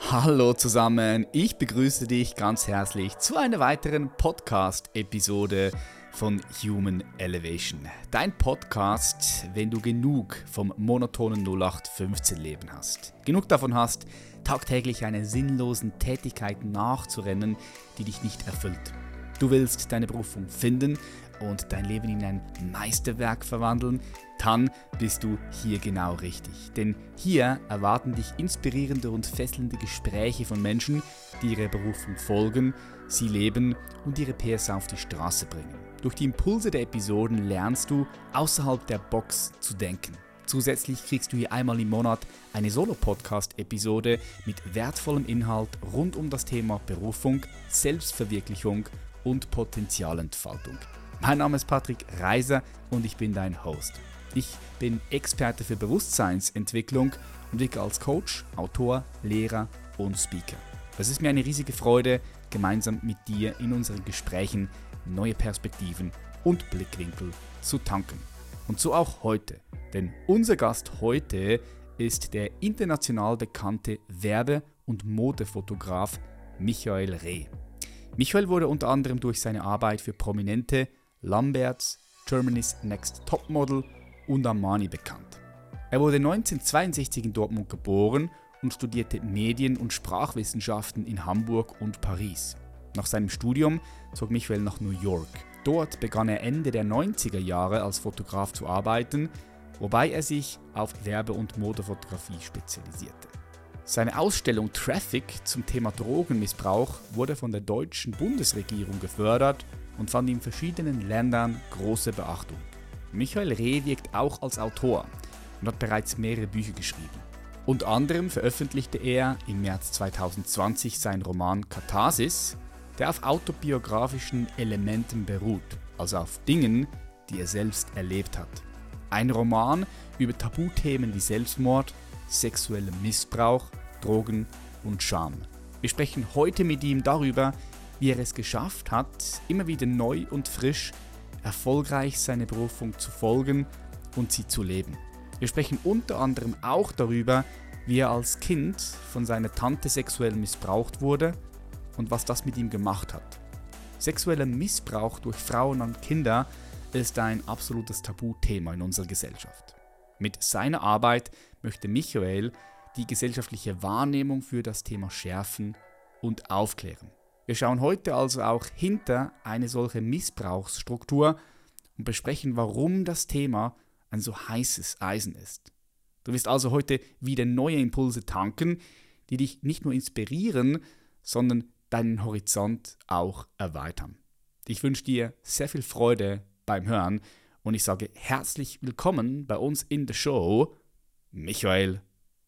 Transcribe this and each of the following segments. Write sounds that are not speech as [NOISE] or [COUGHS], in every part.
Hallo zusammen, ich begrüße dich ganz herzlich zu einer weiteren Podcast-Episode von Human Elevation. Dein Podcast, wenn du genug vom monotonen 0815-Leben hast. Genug davon hast, tagtäglich einer sinnlosen Tätigkeit nachzurennen, die dich nicht erfüllt. Du willst deine Berufung finden und dein Leben in ein Meisterwerk verwandeln, dann bist du hier genau richtig. Denn hier erwarten dich inspirierende und fesselnde Gespräche von Menschen, die ihrer Berufung folgen, sie leben und ihre PS auf die Straße bringen. Durch die Impulse der Episoden lernst du, außerhalb der Box zu denken. Zusätzlich kriegst du hier einmal im Monat eine Solo-Podcast-Episode mit wertvollem Inhalt rund um das Thema Berufung, Selbstverwirklichung und Potenzialentfaltung. Mein Name ist Patrick Reiser und ich bin dein Host. Ich bin Experte für Bewusstseinsentwicklung und wirke als Coach, Autor, Lehrer und Speaker. Es ist mir eine riesige Freude, gemeinsam mit dir in unseren Gesprächen neue Perspektiven und Blickwinkel zu tanken. Und so auch heute, denn unser Gast heute ist der international bekannte Werbe- und Modefotograf Michael Reh. Michael wurde unter anderem durch seine Arbeit für prominente Lamberts, Germany's Next Topmodel und Armani bekannt. Er wurde 1962 in Dortmund geboren und studierte Medien- und Sprachwissenschaften in Hamburg und Paris. Nach seinem Studium zog Michael nach New York. Dort begann er Ende der 90er Jahre als Fotograf zu arbeiten, wobei er sich auf Werbe- und Modefotografie spezialisierte. Seine Ausstellung Traffic zum Thema Drogenmissbrauch wurde von der deutschen Bundesregierung gefördert und fand in verschiedenen Ländern große Beachtung. Michael Reh wirkt auch als Autor und hat bereits mehrere Bücher geschrieben. Unter anderem veröffentlichte er im März 2020 seinen Roman Katharsis, der auf autobiografischen Elementen beruht, also auf Dingen, die er selbst erlebt hat. Ein Roman über Tabuthemen wie Selbstmord, sexuellem Missbrauch, Drogen und Scham. Wir sprechen heute mit ihm darüber, wie er es geschafft hat, immer wieder neu und frisch erfolgreich seine Berufung zu folgen und sie zu leben. Wir sprechen unter anderem auch darüber, wie er als Kind von seiner Tante sexuell missbraucht wurde und was das mit ihm gemacht hat. Sexueller Missbrauch durch Frauen und Kinder ist ein absolutes Tabuthema in unserer Gesellschaft. Mit seiner Arbeit möchte Michael die gesellschaftliche Wahrnehmung für das Thema schärfen und aufklären. Wir schauen heute also auch hinter eine solche Missbrauchsstruktur und besprechen, warum das Thema ein so heißes Eisen ist. Du wirst also heute wieder neue Impulse tanken, die dich nicht nur inspirieren, sondern deinen Horizont auch erweitern. Ich wünsche dir sehr viel Freude beim Hören und ich sage herzlich willkommen bei uns in der Show, Michael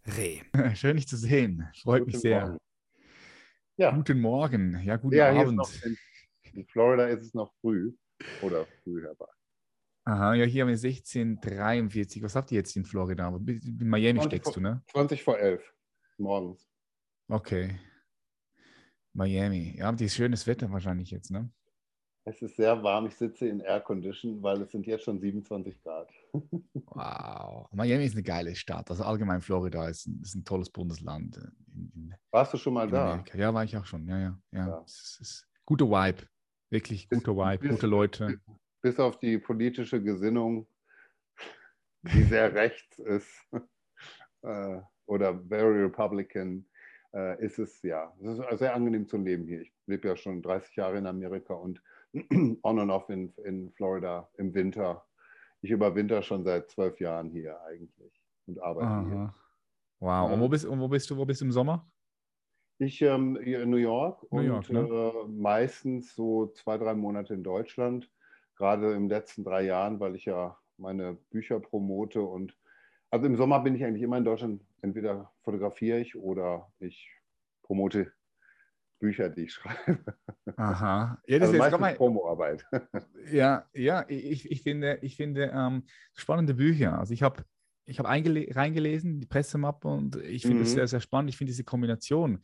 Reh. [LAUGHS] Schön, dich zu sehen. Freut Guten mich sehr. Morgen. Ja. Guten Morgen. Ja, guten ja, Abend. In, in, Florida ist es noch früh oder früh herbei. Aha, ja, hier haben wir 16.43. Was habt ihr jetzt in Florida? In Miami steckst vor, du, ne? 20 vor 11 morgens. Okay. Miami. Ja, habt ihr schönes Wetter wahrscheinlich jetzt, ne? Es ist sehr warm. Ich sitze in Air Condition, weil es sind jetzt schon 27 Grad. Wow. Miami ist eine geile Stadt. Also allgemein Florida ist ein, ist ein tolles Bundesland. In, in, Warst du schon mal da? Amerika. Ja, war ich auch schon. Ja, ja. ja. ja. Es ist guter Vibe. Wirklich guter Vibe, bis, gute Leute. Bis auf die politische Gesinnung, die sehr [LAUGHS] rechts ist äh, oder very Republican, äh, ist es ja. Es ist sehr angenehm zu leben hier. Ich lebe ja schon 30 Jahre in Amerika und [CLEARS THROAT] on and off in, in Florida im Winter. Ich überwinter schon seit zwölf Jahren hier eigentlich und arbeite Aha. hier. Wow. Und wo bist, und wo bist du? Wo bist du im Sommer? Ich ähm, hier in New York New und York, ne? äh, meistens so zwei, drei Monate in Deutschland. Gerade in den letzten drei Jahren, weil ich ja meine Bücher promote und also im Sommer bin ich eigentlich immer in Deutschland. Entweder fotografiere ich oder ich promote Bücher, die ich schreibe. Aha. Ja, das also ist jetzt Promoarbeit. Ja, ja, ich, ich finde, ich finde ähm, spannende Bücher. Also ich habe ich hab reingelesen, die Pressemappe, und ich finde es mhm. sehr, sehr spannend. Ich finde diese Kombination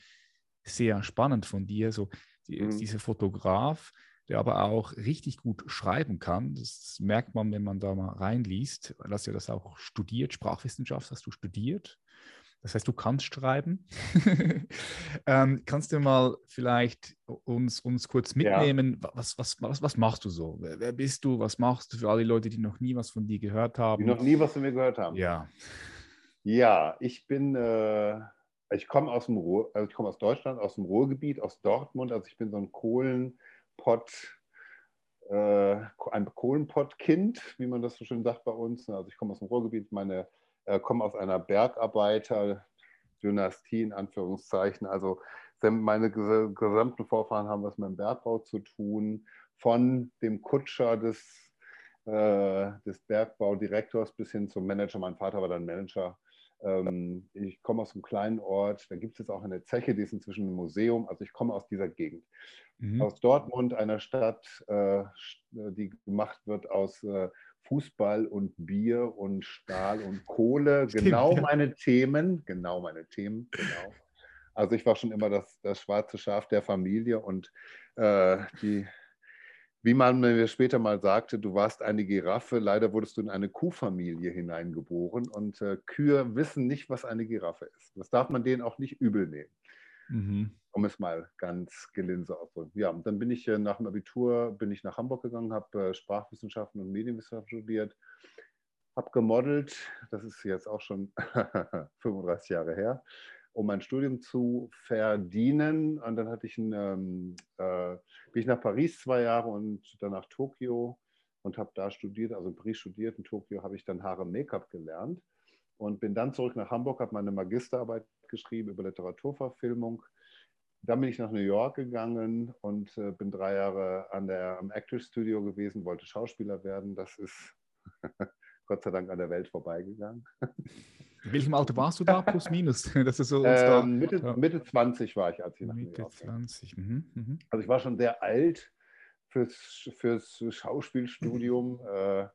sehr spannend von dir. So die, mhm. dieser Fotograf, der aber auch richtig gut schreiben kann. Das merkt man, wenn man da mal reinliest, hast ja das auch studiert, Sprachwissenschaft hast du studiert. Das heißt, du kannst schreiben. [LAUGHS] ähm, kannst du mal vielleicht uns, uns kurz mitnehmen? Ja. Was, was, was, was machst du so? Wer, wer, bist du? Was machst du für alle Leute, die noch nie was von dir gehört haben? Die noch nie was von mir gehört haben. Ja. Ja, ich bin, äh, ich komme aus dem Ruhr, also ich komme aus Deutschland, aus dem Ruhrgebiet, aus Dortmund. Also ich bin so ein Kohlenpott, äh, ein Kohlenpottkind, wie man das so schön sagt bei uns. Also ich komme aus dem Ruhrgebiet, meine komme aus einer Bergarbeiter-Dynastie in Anführungszeichen. Also meine gesamten Vorfahren haben was mit dem Bergbau zu tun, von dem Kutscher des, äh, des Bergbaudirektors bis hin zum Manager. Mein Vater war dann Manager. Ähm, ich komme aus einem kleinen Ort, da gibt es jetzt auch eine Zeche, die ist inzwischen ein Museum. Also ich komme aus dieser Gegend. Mhm. Aus Dortmund, einer Stadt, äh, die gemacht wird aus äh, Fußball und Bier und Stahl und Kohle. [LAUGHS] Stimmt, genau ja. meine Themen, genau meine Themen, genau. Also ich war schon immer das, das schwarze Schaf der Familie und äh, die, wie man mir später mal sagte, du warst eine Giraffe, leider wurdest du in eine Kuhfamilie hineingeboren und äh, Kühe wissen nicht, was eine Giraffe ist. Das darf man denen auch nicht übel nehmen. Mhm um es mal ganz gelinde auszudrücken. Ja, und dann bin ich äh, nach dem Abitur bin ich nach Hamburg gegangen, habe äh, Sprachwissenschaften und Medienwissenschaften studiert, habe gemodelt, das ist jetzt auch schon [LAUGHS] 35 Jahre her, um mein Studium zu verdienen. Und dann hatte ich ein, ähm, äh, bin ich nach Paris zwei Jahre und dann nach Tokio und habe da studiert, also in Paris studiert. In Tokio habe ich dann Haare Make-up gelernt und bin dann zurück nach Hamburg, habe meine Magisterarbeit geschrieben über Literaturverfilmung dann bin ich nach New York gegangen und äh, bin drei Jahre an der, am Actors Studio gewesen, wollte Schauspieler werden. Das ist [LAUGHS] Gott sei Dank an der Welt vorbeigegangen. [LAUGHS] In welchem Alter warst du da, plus minus? [LAUGHS] Das ist so ähm, Mitte, ja. Mitte 20 war ich, als ich nach Mitte New York 20. Mhm, mhm. Also ich war schon sehr alt fürs, fürs Schauspielstudium. [LAUGHS] äh,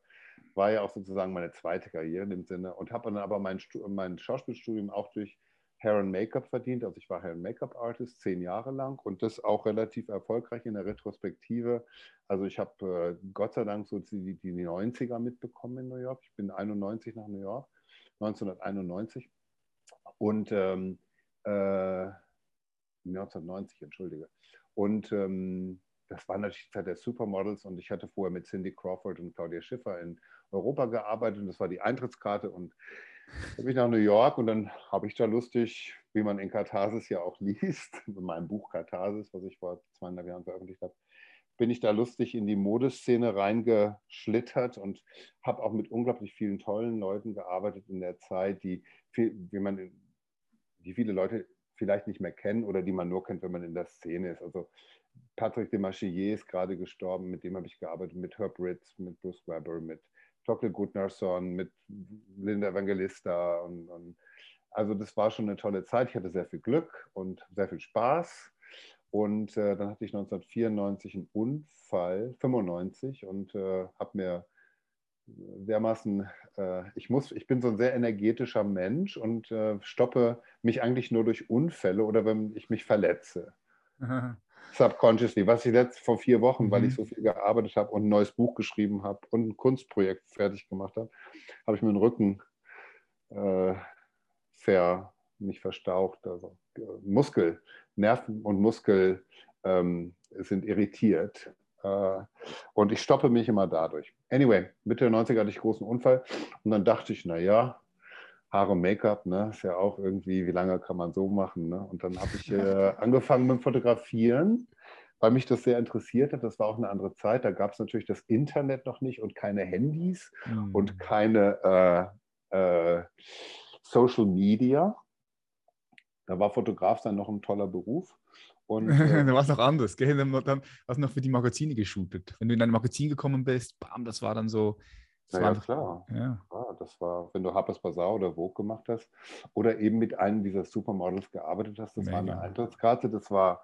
war ja auch sozusagen meine zweite Karriere in dem Sinne und habe dann aber mein, mein Schauspielstudium auch durch Hair and Make-up verdient. Also ich war Hair and Make-up Artist zehn Jahre lang und das auch relativ erfolgreich in der Retrospektive. Also ich habe äh, Gott sei Dank so die, die 90er mitbekommen in New York. Ich bin 91 nach New York, 1991 und ähm, äh, 1990, entschuldige. Und ähm, das war natürlich die Zeit der Supermodels und ich hatte vorher mit Cindy Crawford und Claudia Schiffer in Europa gearbeitet und das war die Eintrittskarte und dann bin ich nach New York und dann habe ich da lustig, wie man in Katharsis ja auch [LAUGHS] liest, in meinem Buch Katharsis, was ich vor zweieinhalb Jahren veröffentlicht habe, bin ich da lustig in die Modeszene reingeschlittert und habe auch mit unglaublich vielen tollen Leuten gearbeitet in der Zeit, die, viel, wie man, die viele Leute vielleicht nicht mehr kennen oder die man nur kennt, wenn man in der Szene ist. Also Patrick de Machier ist gerade gestorben, mit dem habe ich gearbeitet, mit Herb Ritz, mit Bruce Weber, mit Dr. Gudnarsson, mit Linda Evangelista. Und, und, also das war schon eine tolle Zeit. Ich hatte sehr viel Glück und sehr viel Spaß. Und äh, dann hatte ich 1994 einen Unfall, 95, und äh, habe mir dermaßen, äh, ich muss, ich bin so ein sehr energetischer Mensch und äh, stoppe mich eigentlich nur durch Unfälle oder wenn ich mich verletze. [LAUGHS] subconsciously, was ich jetzt vor vier Wochen, mhm. weil ich mhm. so viel gearbeitet habe und ein neues Buch geschrieben habe und ein Kunstprojekt fertig gemacht habe, habe ich mir den Rücken äh, ver, nicht verstaucht, also Muskel, Nerven und Muskel ähm, sind irritiert. Äh, und ich stoppe mich immer dadurch. Anyway, Mitte der 90er hatte ich großen Unfall und dann dachte ich, naja, Haare und Make-up, ne? Ist ja auch irgendwie, wie lange kann man so machen, ne? Und dann habe ich äh, [LAUGHS] angefangen mit dem Fotografieren, weil mich das sehr interessiert hat. Das war auch eine andere Zeit. Da gab es natürlich das Internet noch nicht und keine Handys mhm. und keine äh, äh, Social Media. Da war Fotograf dann noch ein toller Beruf. Und, [LAUGHS] äh, da war es noch anders. Gell? Dann, dann hast du noch für die Magazine geshootet. Wenn du in ein Magazin gekommen bist, bam, das war dann so das ja, klar. Ja. ja. Das war, wenn du Harper's Bazaar oder Vogue gemacht hast oder eben mit einem dieser Supermodels gearbeitet hast, das Mega. war eine Eintrittskarte. Das war,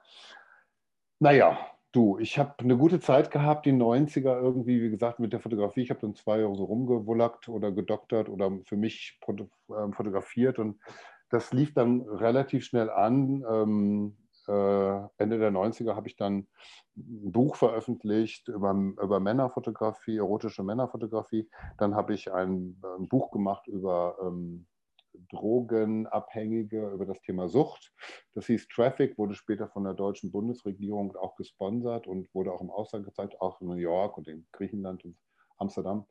naja, du, ich habe eine gute Zeit gehabt, die 90er irgendwie, wie gesagt, mit der Fotografie. Ich habe dann zwei Jahre so rumgewullackt oder gedoktert oder für mich ähm, fotografiert und das lief dann relativ schnell an. Ähm, äh, Ende der 90er habe ich dann ein Buch veröffentlicht über, über Männerfotografie, erotische Männerfotografie. Dann habe ich ein, ein, Buch gemacht über ähm, Drogenabhängige über das Thema Sucht. Das hieß Traffic, wurde später von der deutschen Bundesregierung auch gesponsert und wurde auch im Ausland gezeigt, auch in New York und in Griechenland und Amsterdam.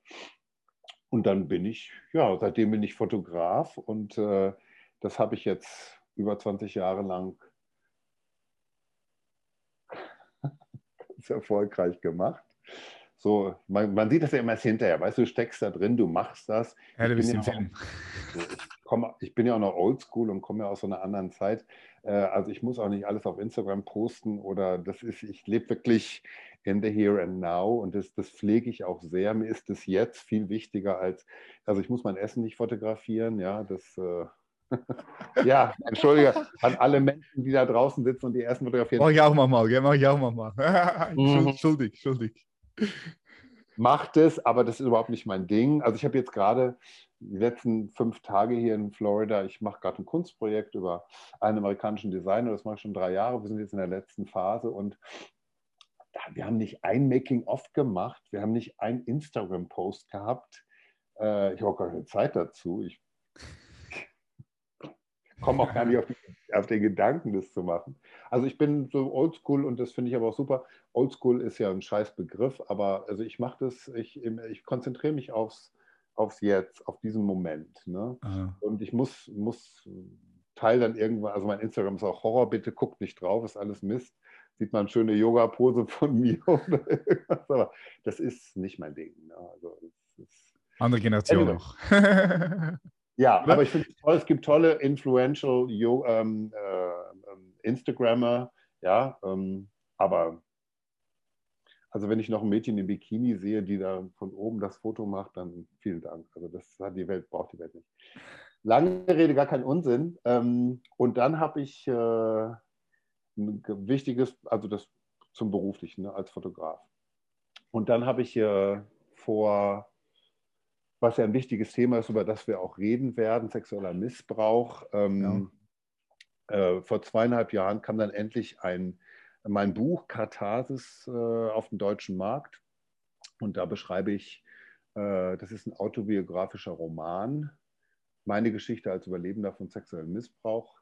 Und dann bin ich, ja, seitdem bin ich Fotograf und äh, das habe ich jetzt über 20 Jahre lang [LAUGHS] ganz erfolgreich gemacht. So, man, man, sieht das ja immer erst hinterher, weißt du, du steckst da drin, du machst das. Ja, du bist im ja Film. ich, komm, ich bin ja auch noch oldschool und komme ja aus so einer anderen Zeit. Äh, also ich muss auch nicht alles auf Instagram posten oder das ist, ich lebe wirklich in the here and now und das, das pflege ich auch sehr. Mir ist das jetzt viel wichtiger als, also ich muss mein Essen nicht fotografieren, ja, das... [LAUGHS] Ja, entschuldige an alle Menschen, die da draußen sitzen und die ersten fotografieren. Mach ich auch mal, gell? Mach ich auch mal. Entschuldig, [LAUGHS] schuldig. Macht es, aber das ist überhaupt nicht mein Ding. Also ich habe jetzt gerade die letzten fünf Tage hier in Florida, ich mache gerade ein Kunstprojekt über einen amerikanischen Designer, das mache ich schon drei Jahre, wir sind jetzt in der letzten Phase und wir haben nicht ein Making-of gemacht, wir haben nicht ein Instagram-Post gehabt. Äh, ich habe auch gar keine Zeit dazu. Ich komme auch gar nicht auf, [LAUGHS] die, auf, den Gedanken, das zu machen. Also ich bin so oldschool und das finde ich aber auch super. Oldschool ist ja ein scheiß Begriff, aber also ich mache das, ich, ich konzentriere mich aufs, aufs Jetzt, auf diesen Moment. Ne? Und ich muss, muss Teil dann irgendwann, also mein Instagram ist auch Horror, bitte guckt nicht drauf, ist alles Mist. Sieht man schöne Yoga-Pose von [LAUGHS] mir oder irgendwas, aber das ist nicht mein Ding. Ne? Also, Andere Generation anyway. [LAUGHS] Ja, aber ich finde es toll, es gibt tolle influential ähm, äh, Instagrammer, ja, ähm, aber also wenn ich noch ein Mädchen im Bikini sehe, die da von oben das Foto macht, dann vielen Dank. Also das hat die Welt, braucht die Welt nicht. Lange Rede, gar kein Unsinn. Ähm, und dann habe ich äh, ein wichtiges, also das zum Beruflichen ne, als Fotograf. Und dann habe ich äh, vor was ja ein wichtiges Thema ist, über das wir auch reden werden, sexueller Missbrauch. Ähm, ja. äh, vor zweieinhalb Jahren kam dann endlich ein, mein Buch Katharsis äh, auf den deutschen Markt. Und da beschreibe ich, äh, das ist ein autobiografischer Roman, meine Geschichte als Überlebender von sexuellem Missbrauch.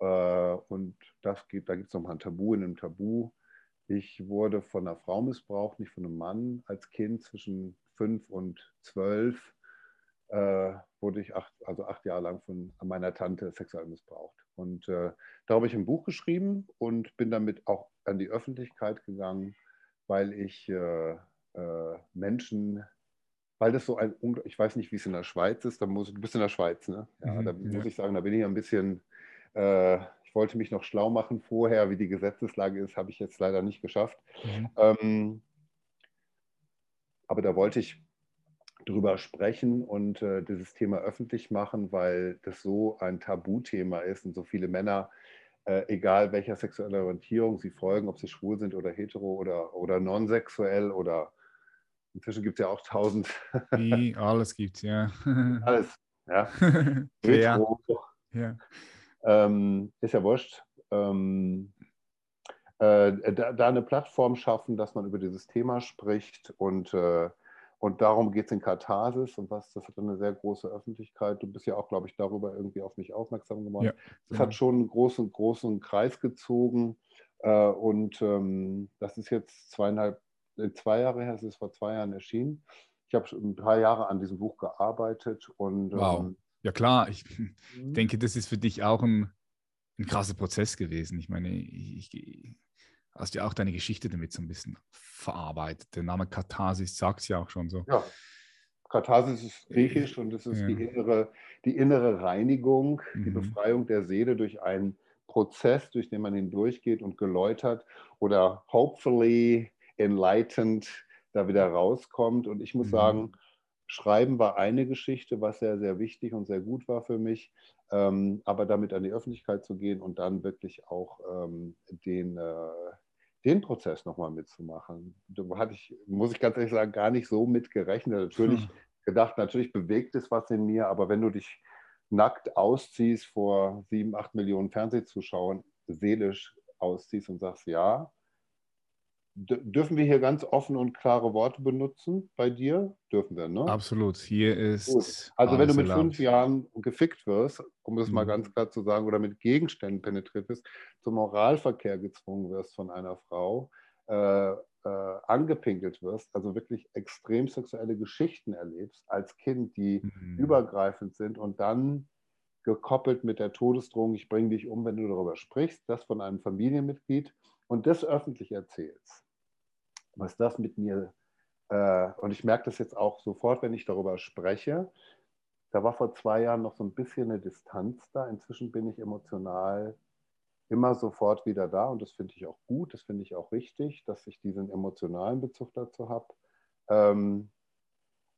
Äh, und das geht, da gibt es nochmal ein Tabu in einem Tabu. Ich wurde von einer Frau missbraucht, nicht von einem Mann als Kind zwischen fünf und zwölf äh, wurde ich acht, also acht Jahre lang von meiner Tante sexuell missbraucht. Und äh, da habe ich ein Buch geschrieben und bin damit auch an die Öffentlichkeit gegangen, weil ich äh, äh Menschen, weil das so ein, ich weiß nicht, wie es in der Schweiz ist, da muss, du bist in der Schweiz, ne? Ja, mhm, da muss ja. ich sagen, da bin ich ein bisschen, äh, ich wollte mich noch schlau machen vorher, wie die Gesetzeslage ist, habe ich jetzt leider nicht geschafft. Mhm. Ähm, aber da wollte ich drüber sprechen und äh, dieses Thema öffentlich machen, weil das so ein Tabuthema ist und so viele Männer, äh, egal welcher sexueller Orientierung sie folgen, ob sie schwul sind oder hetero oder, oder non-sexuell oder inzwischen gibt es ja auch tausend. [LAUGHS] Wie, alles gibt es, ja. [LAUGHS] alles, ja. [LAUGHS] hetero. ja. Ähm, ist ja wurscht. Ähm, äh, da, da, eine Plattform schaffen, dass man über dieses Thema spricht und, äh, und darum geht es in Katharsis und was, das hat eine sehr große Öffentlichkeit. Du bist ja auch, glaube ich, darüber irgendwie auf mich aufmerksam geworden. Ja, das hat schon einen großen, großen Kreis gezogen äh, und ähm, das ist jetzt zweieinhalb, äh, zwei Jahre her, es ist vor zwei Jahren erschienen. Ich habe ein paar Jahre an diesem Buch gearbeitet und wow. Ähm, ja klar, ich mhm. denke, das ist für dich auch ein, ein krasser Prozess gewesen. Ich meine, ich, ich hast ja auch deine Geschichte damit so ein bisschen verarbeitet. Der Name Katharsis sagt es ja auch schon so. Ja, Katharsis ist griechisch und es ist ja. die, innere, die innere Reinigung, mhm. die Befreiung der Seele durch einen Prozess, durch den man hindurchgeht und geläutert oder hopefully enlightened da wieder rauskommt. Und ich muss mhm. sagen, Schreiben war eine Geschichte, was sehr, sehr wichtig und sehr gut war für mich. Ähm, aber damit an die Öffentlichkeit zu gehen und dann wirklich auch ähm, den, äh, den Prozess nochmal mitzumachen. Da hatte ich, muss ich ganz ehrlich sagen, gar nicht so mit gerechnet. Natürlich hm. gedacht, natürlich bewegt es was in mir, aber wenn du dich nackt ausziehst vor sieben, acht Millionen Fernsehzuschauern, seelisch ausziehst und sagst, ja, dürfen wir hier ganz offen und klare Worte benutzen bei dir? Dürfen wir, ne? Absolut. Hier ist. Gut. Also, wenn du mit fünf Jahren gefickt wirst, um das mhm. mal ganz klar zu sagen, oder mit Gegenständen penetriert wirst, zum Moralverkehr gezwungen wirst von einer Frau, äh, äh, angepinkelt wirst, also wirklich extrem sexuelle Geschichten erlebst als Kind, die mhm. übergreifend sind und dann gekoppelt mit der Todesdrohung, ich bringe dich um, wenn du darüber sprichst, das von einem Familienmitglied und das öffentlich erzählst was das mit mir, äh, und ich merke das jetzt auch sofort, wenn ich darüber spreche, da war vor zwei Jahren noch so ein bisschen eine Distanz da. Inzwischen bin ich emotional immer sofort wieder da und das finde ich auch gut, das finde ich auch richtig, dass ich diesen emotionalen Bezug dazu habe. Ähm,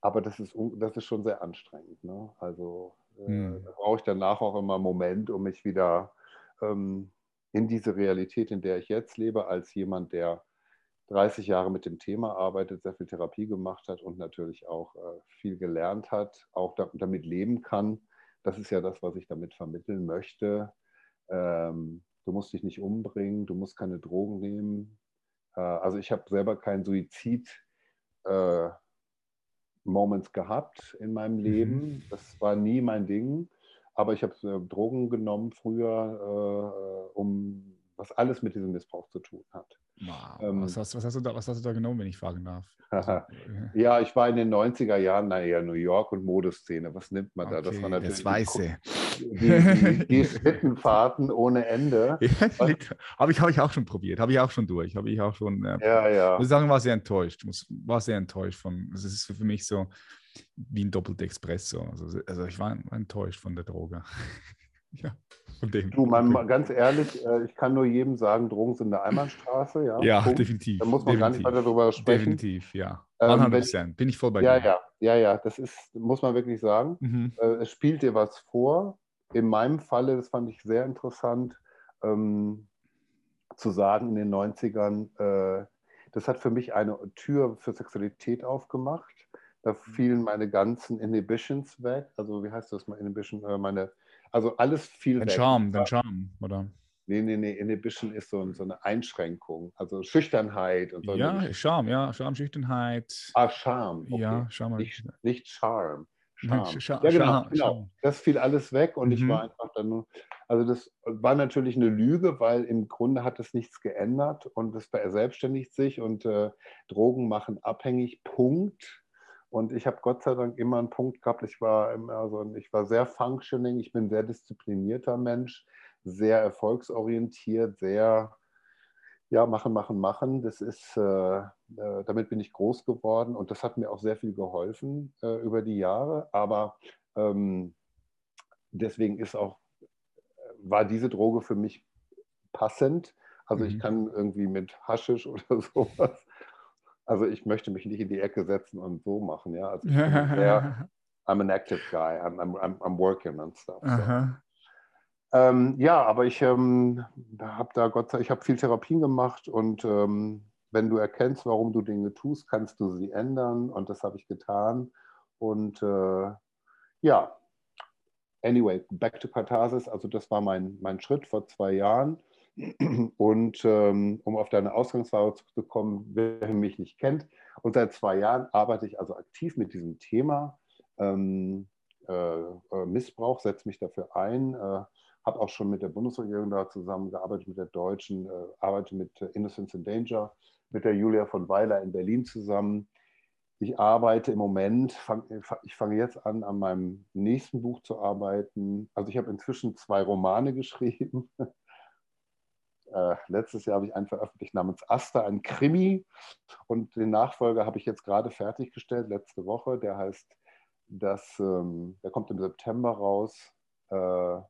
aber das ist, das ist schon sehr anstrengend. Ne? Also äh, mhm. da brauche ich danach auch immer einen Moment, um mich wieder ähm, in diese Realität, in der ich jetzt lebe, als jemand, der 30 Jahre mit dem Thema arbeitet, sehr viel Therapie gemacht hat und natürlich auch äh, viel gelernt hat, auch da, damit leben kann. Das ist ja das, was ich damit vermitteln möchte. Ähm, du musst dich nicht umbringen, du musst keine Drogen nehmen. Äh, also ich habe selber keinen Suizid. Äh, Moments gehabt in meinem mhm. Leben. Das war nie mein Ding. Aber ich habe äh, Drogen genommen früher, äh, um was alles mit diesem Missbrauch zu tun hat. Wow. Ähm, was, hast, was, hast du da, was hast du da genommen, wenn ich fragen darf? [LAUGHS] Ja, ich war in den 90er Jahren, naja, New York und Modeszene. Was nimmt man da? das war natürlich das Weiße. Die, die, die [LAUGHS] Schlittenfahrten ohne Ende. [LAUGHS] Ja, habe ich, hab ich auch schon probiert, habe ich auch schon durch. Habe ich auch schon. Äh, ja, ja. Muss sagen, war sehr enttäuscht. Muss, war sehr enttäuscht von. Also es ist für mich so wie ein doppelter Espresso. Also, also ich war, war enttäuscht von der Droge. ja. Du, man, ganz ehrlich, äh, ich kann nur jedem sagen, Drogen sind eine Einbahnstraße. Ja, ja definitiv. Da muss man definitiv. gar nicht weiter darüber sprechen. Definitiv, ja. 100 ähm, Bin ich voll bei ja, dir. Ja, ja, ja, das ist, muss man wirklich sagen. Mhm. Äh, es spielt dir was vor. In meinem Falle, das fand ich sehr interessant, ähm, zu sagen in den 90ern, äh, das hat für mich eine Tür für Sexualität aufgemacht. Da mhm. fielen meine ganzen Inhibitions weg. Also, wie heißt das mal Inhibition? Äh, meine also alles viel Dein Charme, dein Charme, oder? Nee, nee, nee, Inhibition ist so, so eine Einschränkung, also Schüchternheit und so. Ja, Charme, ja, Charme, Schüchternheit. Ah, Charme. Okay. Ja, Charme. Nicht, nicht Charme. Charme. Ja, genau, genau. Das fiel alles weg und mhm. ich war einfach dann nur. Also, das war natürlich eine Lüge, weil im Grunde hat es nichts geändert und es verselbstständigt sich und äh, Drogen machen abhängig. Punkt. Und ich habe Gott sei Dank immer einen Punkt gehabt. Ich war, also ich war sehr functioning, ich bin ein sehr disziplinierter Mensch, sehr erfolgsorientiert, sehr, ja, machen, machen, machen. Das ist, äh, äh, damit bin ich groß geworden und das hat mir auch sehr viel geholfen äh, über die Jahre. Aber ähm, deswegen ist auch, war diese Droge für mich passend. Also mhm. ich kann irgendwie mit Haschisch oder [LAUGHS] sowas also ich möchte mich nicht in die Ecke setzen und so machen, ja. Also ich bin sehr, [LAUGHS] I'm an active guy, I'm, I'm, I'm working and stuff. So. Ähm, ja, aber ich ähm, habe da Gott sei Dank, ich habe viel Therapien gemacht und ähm, wenn du erkennst, warum du Dinge tust, kannst du sie ändern und das habe ich getan. Und äh, ja, anyway, back to Katharsis, also das war mein, mein Schritt vor zwei Jahren. Und ähm, um auf deine Ausgangsfrage zu kommen, wer mich nicht kennt, und seit zwei Jahren arbeite ich also aktiv mit diesem Thema ähm, äh, äh Missbrauch, setze mich dafür ein, äh, habe auch schon mit der Bundesregierung da zusammengearbeitet, mit der Deutschen, äh, arbeite mit Innocence in Danger, mit der Julia von Weiler in Berlin zusammen. Ich arbeite im Moment, fang, ich fange jetzt an, an meinem nächsten Buch zu arbeiten. Also ich habe inzwischen zwei Romane [LAUGHS] geschrieben äh, letztes Jahr habe ich einen veröffentlicht namens Asta, ein Krimi. Und den Nachfolger habe ich jetzt gerade fertiggestellt, letzte Woche. Der heißt, das, ähm, der kommt im September raus. Äh,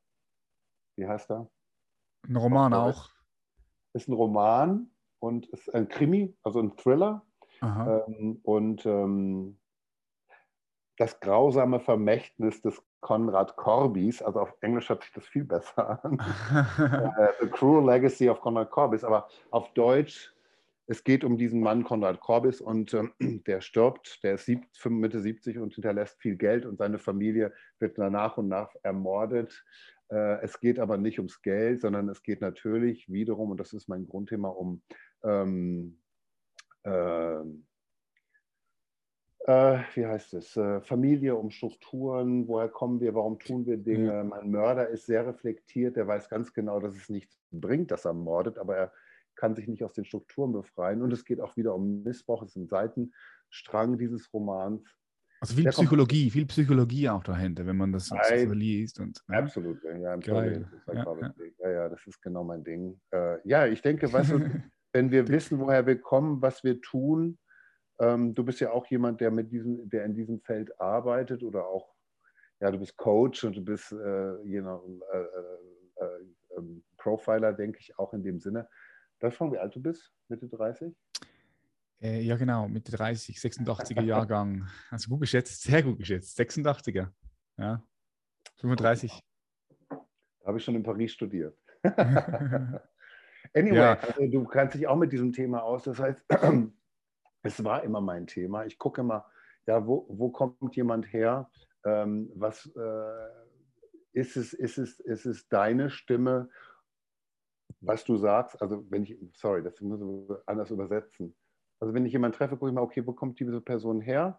wie heißt er? Ein Roman auch. Ist ein Roman und ist ein Krimi, also ein Thriller. Ähm, und ähm, das grausame Vermächtnis des Konrad Corbys, also auf Englisch hört sich das viel besser [LAUGHS] an. [LAUGHS] Äh, The Cruel Legacy of Konrad Corbys, aber auf Deutsch, es geht um diesen Mann Konrad Corbys und äh, [CLEARS THROAT] der stirbt, der ist Mitte 70 und hinterlässt viel Geld und seine Familie wird nach und nach ermordet. Äh, es geht aber nicht ums Geld, sondern es geht natürlich wiederum, und das ist mein Grundthema, um ähm, äh, äh, wie heißt es, äh, Familie, um Strukturen, woher kommen wir, warum tun wir Dinge. Mein Mörder ist sehr reflektiert, der weiß ganz genau, dass es nichts bringt, dass er mordet, aber er kann sich nicht aus den Strukturen befreien. Und es geht auch wieder um Missbrauch, es ist ein Seitenstrang dieses Romans. Also viel Psychologie, viel Psychologie auch dahinter, wenn man das so liest. Und, ne? Absolut, ja, im Geil. Ja, ja. ja, ja, das ist genau mein Ding. Äh, ja, ich denke, weißt du, [LAUGHS] wenn wir wissen, woher wir kommen, was wir tun, ähm, du bist ja auch jemand, der mit diesem, der in diesem Feld arbeitet oder auch, ja, du bist Coach und du bist äh, you know, äh, äh, äh ähm, Profiler, denke ich, auch in dem Sinne. Darf ich fragen, wie alt du bist? Mitte 30? Äh, ja, genau, Mitte 30, 86er Jahrgang. [LAUGHS] Also gut geschätzt, sehr gut geschätzt. 86er. Ja, 35. Da habe ich schon in Paris studiert. [LAUGHS] anyway, ja. also du kannst dich auch mit diesem Thema aus. Das heißt, [CLEARS THROAT] es war immer mein Thema. Ich gucke immer, ja, wo, wo kommt jemand her? Ähm, was äh, ist es, ist es, ist es deine Stimme, was du sagst? Also wenn ich, sorry, das muss ich anders übersetzen. Also wenn ich jemanden treffe, gucke ich mal, okay, wo kommt diese Person her?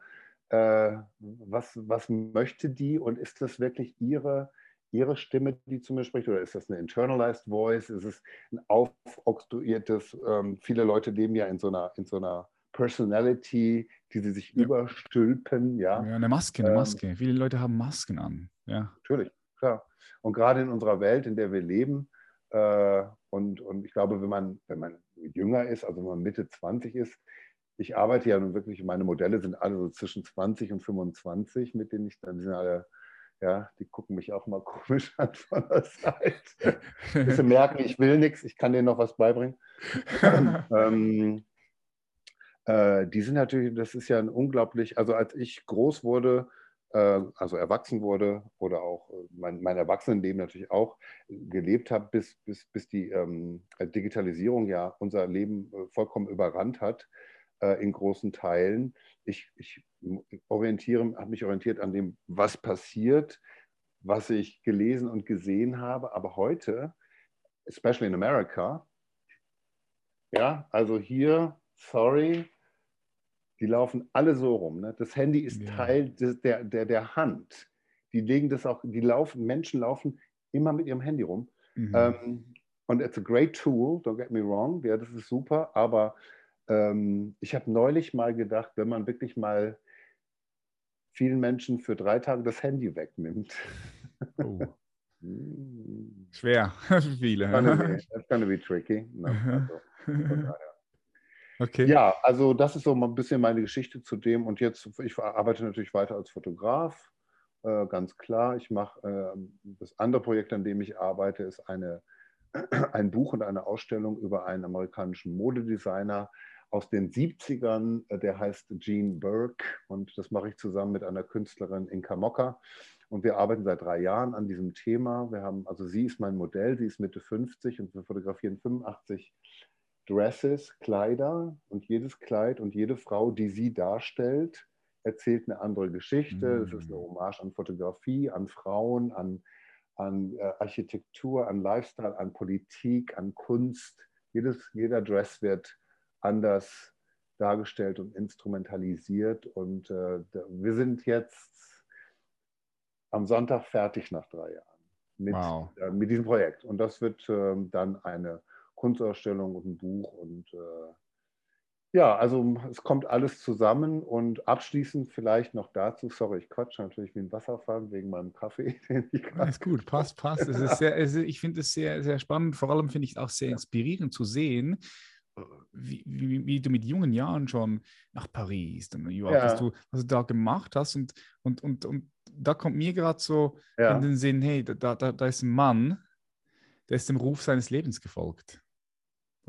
Äh, was, was möchte die und ist das wirklich ihre, ihre Stimme, die zu mir spricht oder ist das eine internalized voice? Ist es ein aufoktroyiertes, ähm, viele Leute leben ja in so einer, in so einer Personality, die sie sich ja. überstülpen. Ja. ja, eine Maske, eine ähm, Maske. Viele Leute haben Masken an. Ja. Natürlich, klar. Und gerade in unserer Welt, in der wir leben, äh, und, und ich glaube, wenn man, wenn man jünger ist, also wenn man Mitte 20 ist, ich arbeite ja nun wirklich, meine Modelle sind alle so zwischen 20 und 25, mit denen ich dann, die sind alle, ja, die gucken mich auch mal [LAUGHS] komisch an von der Seite. [LAUGHS] Sie merken, ich will nichts, ich kann denen noch was beibringen. [LAUGHS] ähm, äh, die sind natürlich, das ist ja ein unglaublich, also als ich groß wurde, äh, also erwachsen wurde oder auch äh, mein, mein Erwachsenenleben natürlich auch gelebt habe, bis, bis, bis die ähm, Digitalisierung ja unser Leben äh, vollkommen überrannt hat äh, in großen Teilen. Ich, ich orientiere, habe mich orientiert an dem, was passiert, was ich gelesen und gesehen habe, aber heute, especially in America, ja, also hier, sorry, die laufen alle so rum. Ne? Das Handy ist ja. Teil des, der, der, der Hand. Die legen das auch, die laufen, Menschen laufen immer mit ihrem Handy rum. Mhm. Ähm, und it's a great tool, don't get me wrong, ja, das ist super, aber ähm, ich habe neulich mal gedacht, wenn man wirklich mal vielen Menschen für drei Tage das Handy wegnimmt. Oh. [LAUGHS] Schwer [LAUGHS] viele. That's gonna be, tricky. No, also, [LAUGHS] Okay. Ja, also das ist so ein bisschen meine Geschichte zu dem. Und jetzt, ich arbeite natürlich weiter als Fotograf, äh, ganz klar. Ich mache äh, das andere Projekt, an dem ich arbeite, ist eine, [CLEARS THROAT] ein Buch und eine Ausstellung über einen amerikanischen Modedesigner aus den 70ern. Äh, der heißt Gene Burke und das mache ich zusammen mit einer Künstlerin Inka Mocker. Und wir arbeiten seit drei Jahren an diesem Thema. Wir haben, also sie ist mein Modell, sie ist Mitte 50 und wir fotografieren 85 Dresses, Kleider und jedes Kleid und jede Frau, die sie darstellt, erzählt eine andere Geschichte. Es ist eine mm. Hommage an Fotografie, an Frauen, an, an äh, Architektur, an Lifestyle, an Politik, an Kunst. Jedes, jeder Dress wird anders dargestellt und instrumentalisiert. Und äh, wir sind jetzt am Sonntag fertig nach drei Jahren mit, wow. äh, mit diesem Projekt. Und das wird äh, dann eine Kunstausstellung und ein Buch und äh, ja, also es kommt alles zusammen und abschließend vielleicht noch dazu, sorry, ich quatsche natürlich wie ein Wasserfall wegen meinem Kaffee. [LAUGHS] Den ich Alles gut, passt, passt. Es ist sehr, es ist, ich finde es sehr, sehr spannend. Vor allem finde ich es auch sehr inspirierend zu sehen, wie, wie, wie, du mit jungen Jahren schon nach Paris, York, ja. was, du, was du da gemacht hast. Und, und, und, und da kommt mir gerade so ja. in den Sinn, hey, da, da, da ist ein Mann, der ist dem Ruf seines Lebens gefolgt.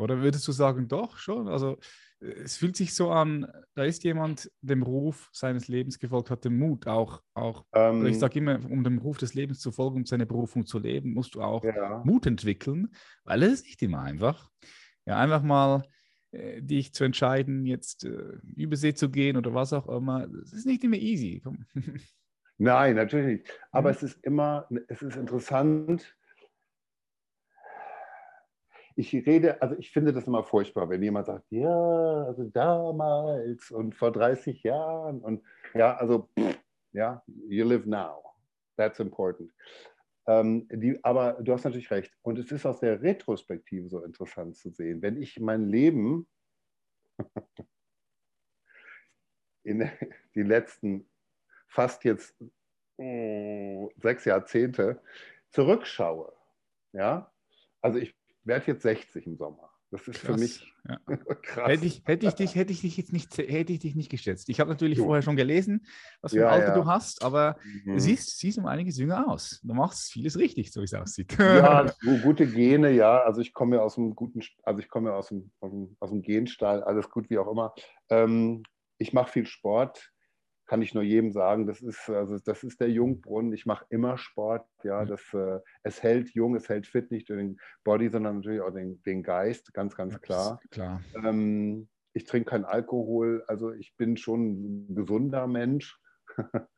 Oder würdest du sagen, doch schon? Also es fühlt sich so an, da ist jemand dem Ruf seines Lebens gefolgt, hat den Mut auch, auch ähm, ich sage immer, um dem Ruf des Lebens zu folgen, um seine Berufung zu leben, musst du auch ja. Mut entwickeln, weil es ist nicht immer einfach. Ja, einfach mal äh, dich zu entscheiden, jetzt äh, übersee zu gehen oder was auch immer, das ist nicht immer easy. [LAUGHS] Nein, natürlich nicht. Aber mhm. es ist immer, es ist interessant, ich rede, also ich finde das immer furchtbar, wenn jemand sagt, ja, also damals und vor 30 Jahren und ja, also ja, you live now. That's important. Ähm, die, aber du hast natürlich recht. Und es ist aus der Retrospektive so interessant zu sehen. Wenn ich mein Leben [LAUGHS] in die letzten fast jetzt oh, sechs Jahrzehnte zurückschaue, ja, also ich werde jetzt 60 im Sommer. Das ist krass, für mich ja. [LAUGHS] krass. Hätte ich, hätte, ich dich, hätte ich dich jetzt nicht, hätte ich dich nicht geschätzt. Ich habe natürlich jo. vorher schon gelesen, was für ein ja, Alter ja. du hast, aber mhm. du siehst, siehst um einiges jünger aus. Du machst vieles richtig, so wie es aussieht. Ja, [LAUGHS] gute Gene, ja. Also ich komme ja aus dem guten, also ich komme ja aus dem, aus dem, aus dem Genstall, alles gut, wie auch immer. Ähm, ich mache viel Sport kann ich nur jedem sagen, das ist, also das ist der Jungbrunnen. Ich mache immer Sport. Ja, das, äh, es hält jung, es hält fit, nicht nur den Body, sondern natürlich auch den, den Geist, ganz, ganz klar. klar. Ähm, ich trinke keinen Alkohol, also ich bin schon ein gesunder Mensch, [LAUGHS]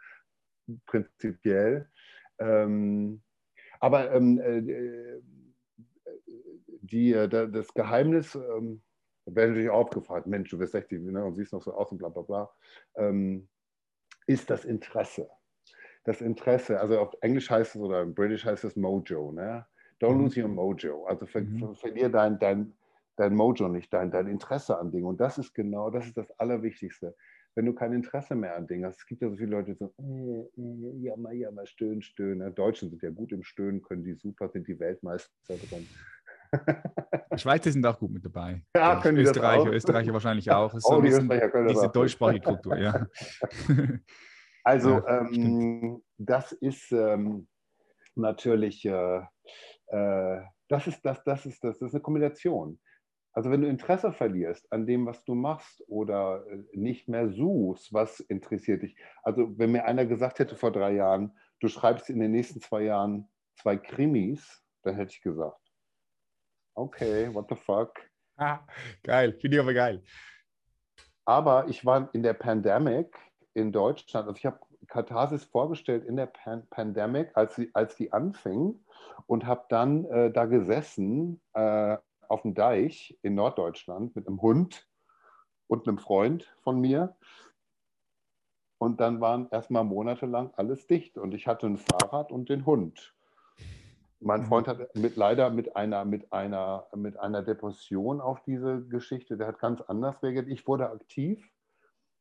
prinzipiell. Ähm, aber ähm, äh, die, äh, das Geheimnis, ähm, da werde natürlich auch gefragt, Mensch, du bist 60 ne, und siehst noch so aus und bla bla bla. Ähm, ist das Interesse. Das Interesse, also auf Englisch heißt es oder im British heißt es Mojo. Ne? Don't mhm. lose your Mojo. Also ver, mhm. ver, verlier dein, dein, dein Mojo nicht, dein, dein Interesse an Dingen. Und das ist genau, das ist das Allerwichtigste. Wenn du kein Interesse mehr an Dingen hast, es gibt ja so viele Leute, die so, äh, äh, ja mal, ja mal, stöhnen, stöhnen. Ne? Deutschen sind ja gut im Stöhnen, können die super, sind die Weltmeister drin. [LAUGHS] Schweizer sind auch gut mit dabei. Ja, können die Österreicher, Österreicher wahrscheinlich auch. Das ist [LAUGHS] oh, so die Österreicher können diese deutschsprachige Kultur, ja. [LAUGHS] Also ja, ähm, das ist ähm, natürlich, äh, äh, das, ist, das, das, ist, das ist eine Kombination. Also wenn du Interesse verlierst an dem, was du machst oder äh, nicht mehr suchst, was interessiert dich. Also wenn mir einer gesagt hätte vor drei Jahren, du schreibst in den nächsten zwei Jahren zwei Krimis, dann hätte ich gesagt, okay, what the fuck. Ah, geil, finde ich aber geil. Aber ich war in der Pandemic in Deutschland, also ich habe Katharsis vorgestellt in der Pan Pandemic, als, sie, als die anfing und habe dann äh, da gesessen äh, auf dem Deich in Norddeutschland mit einem Hund und einem Freund von mir. Und dann waren erstmal monatelang alles dicht und ich hatte ein Fahrrad und den Hund. Mein mhm. Freund hat mit, leider mit einer, mit, einer, mit einer Depression auf diese Geschichte, der hat ganz anders reagiert. Ich wurde aktiv,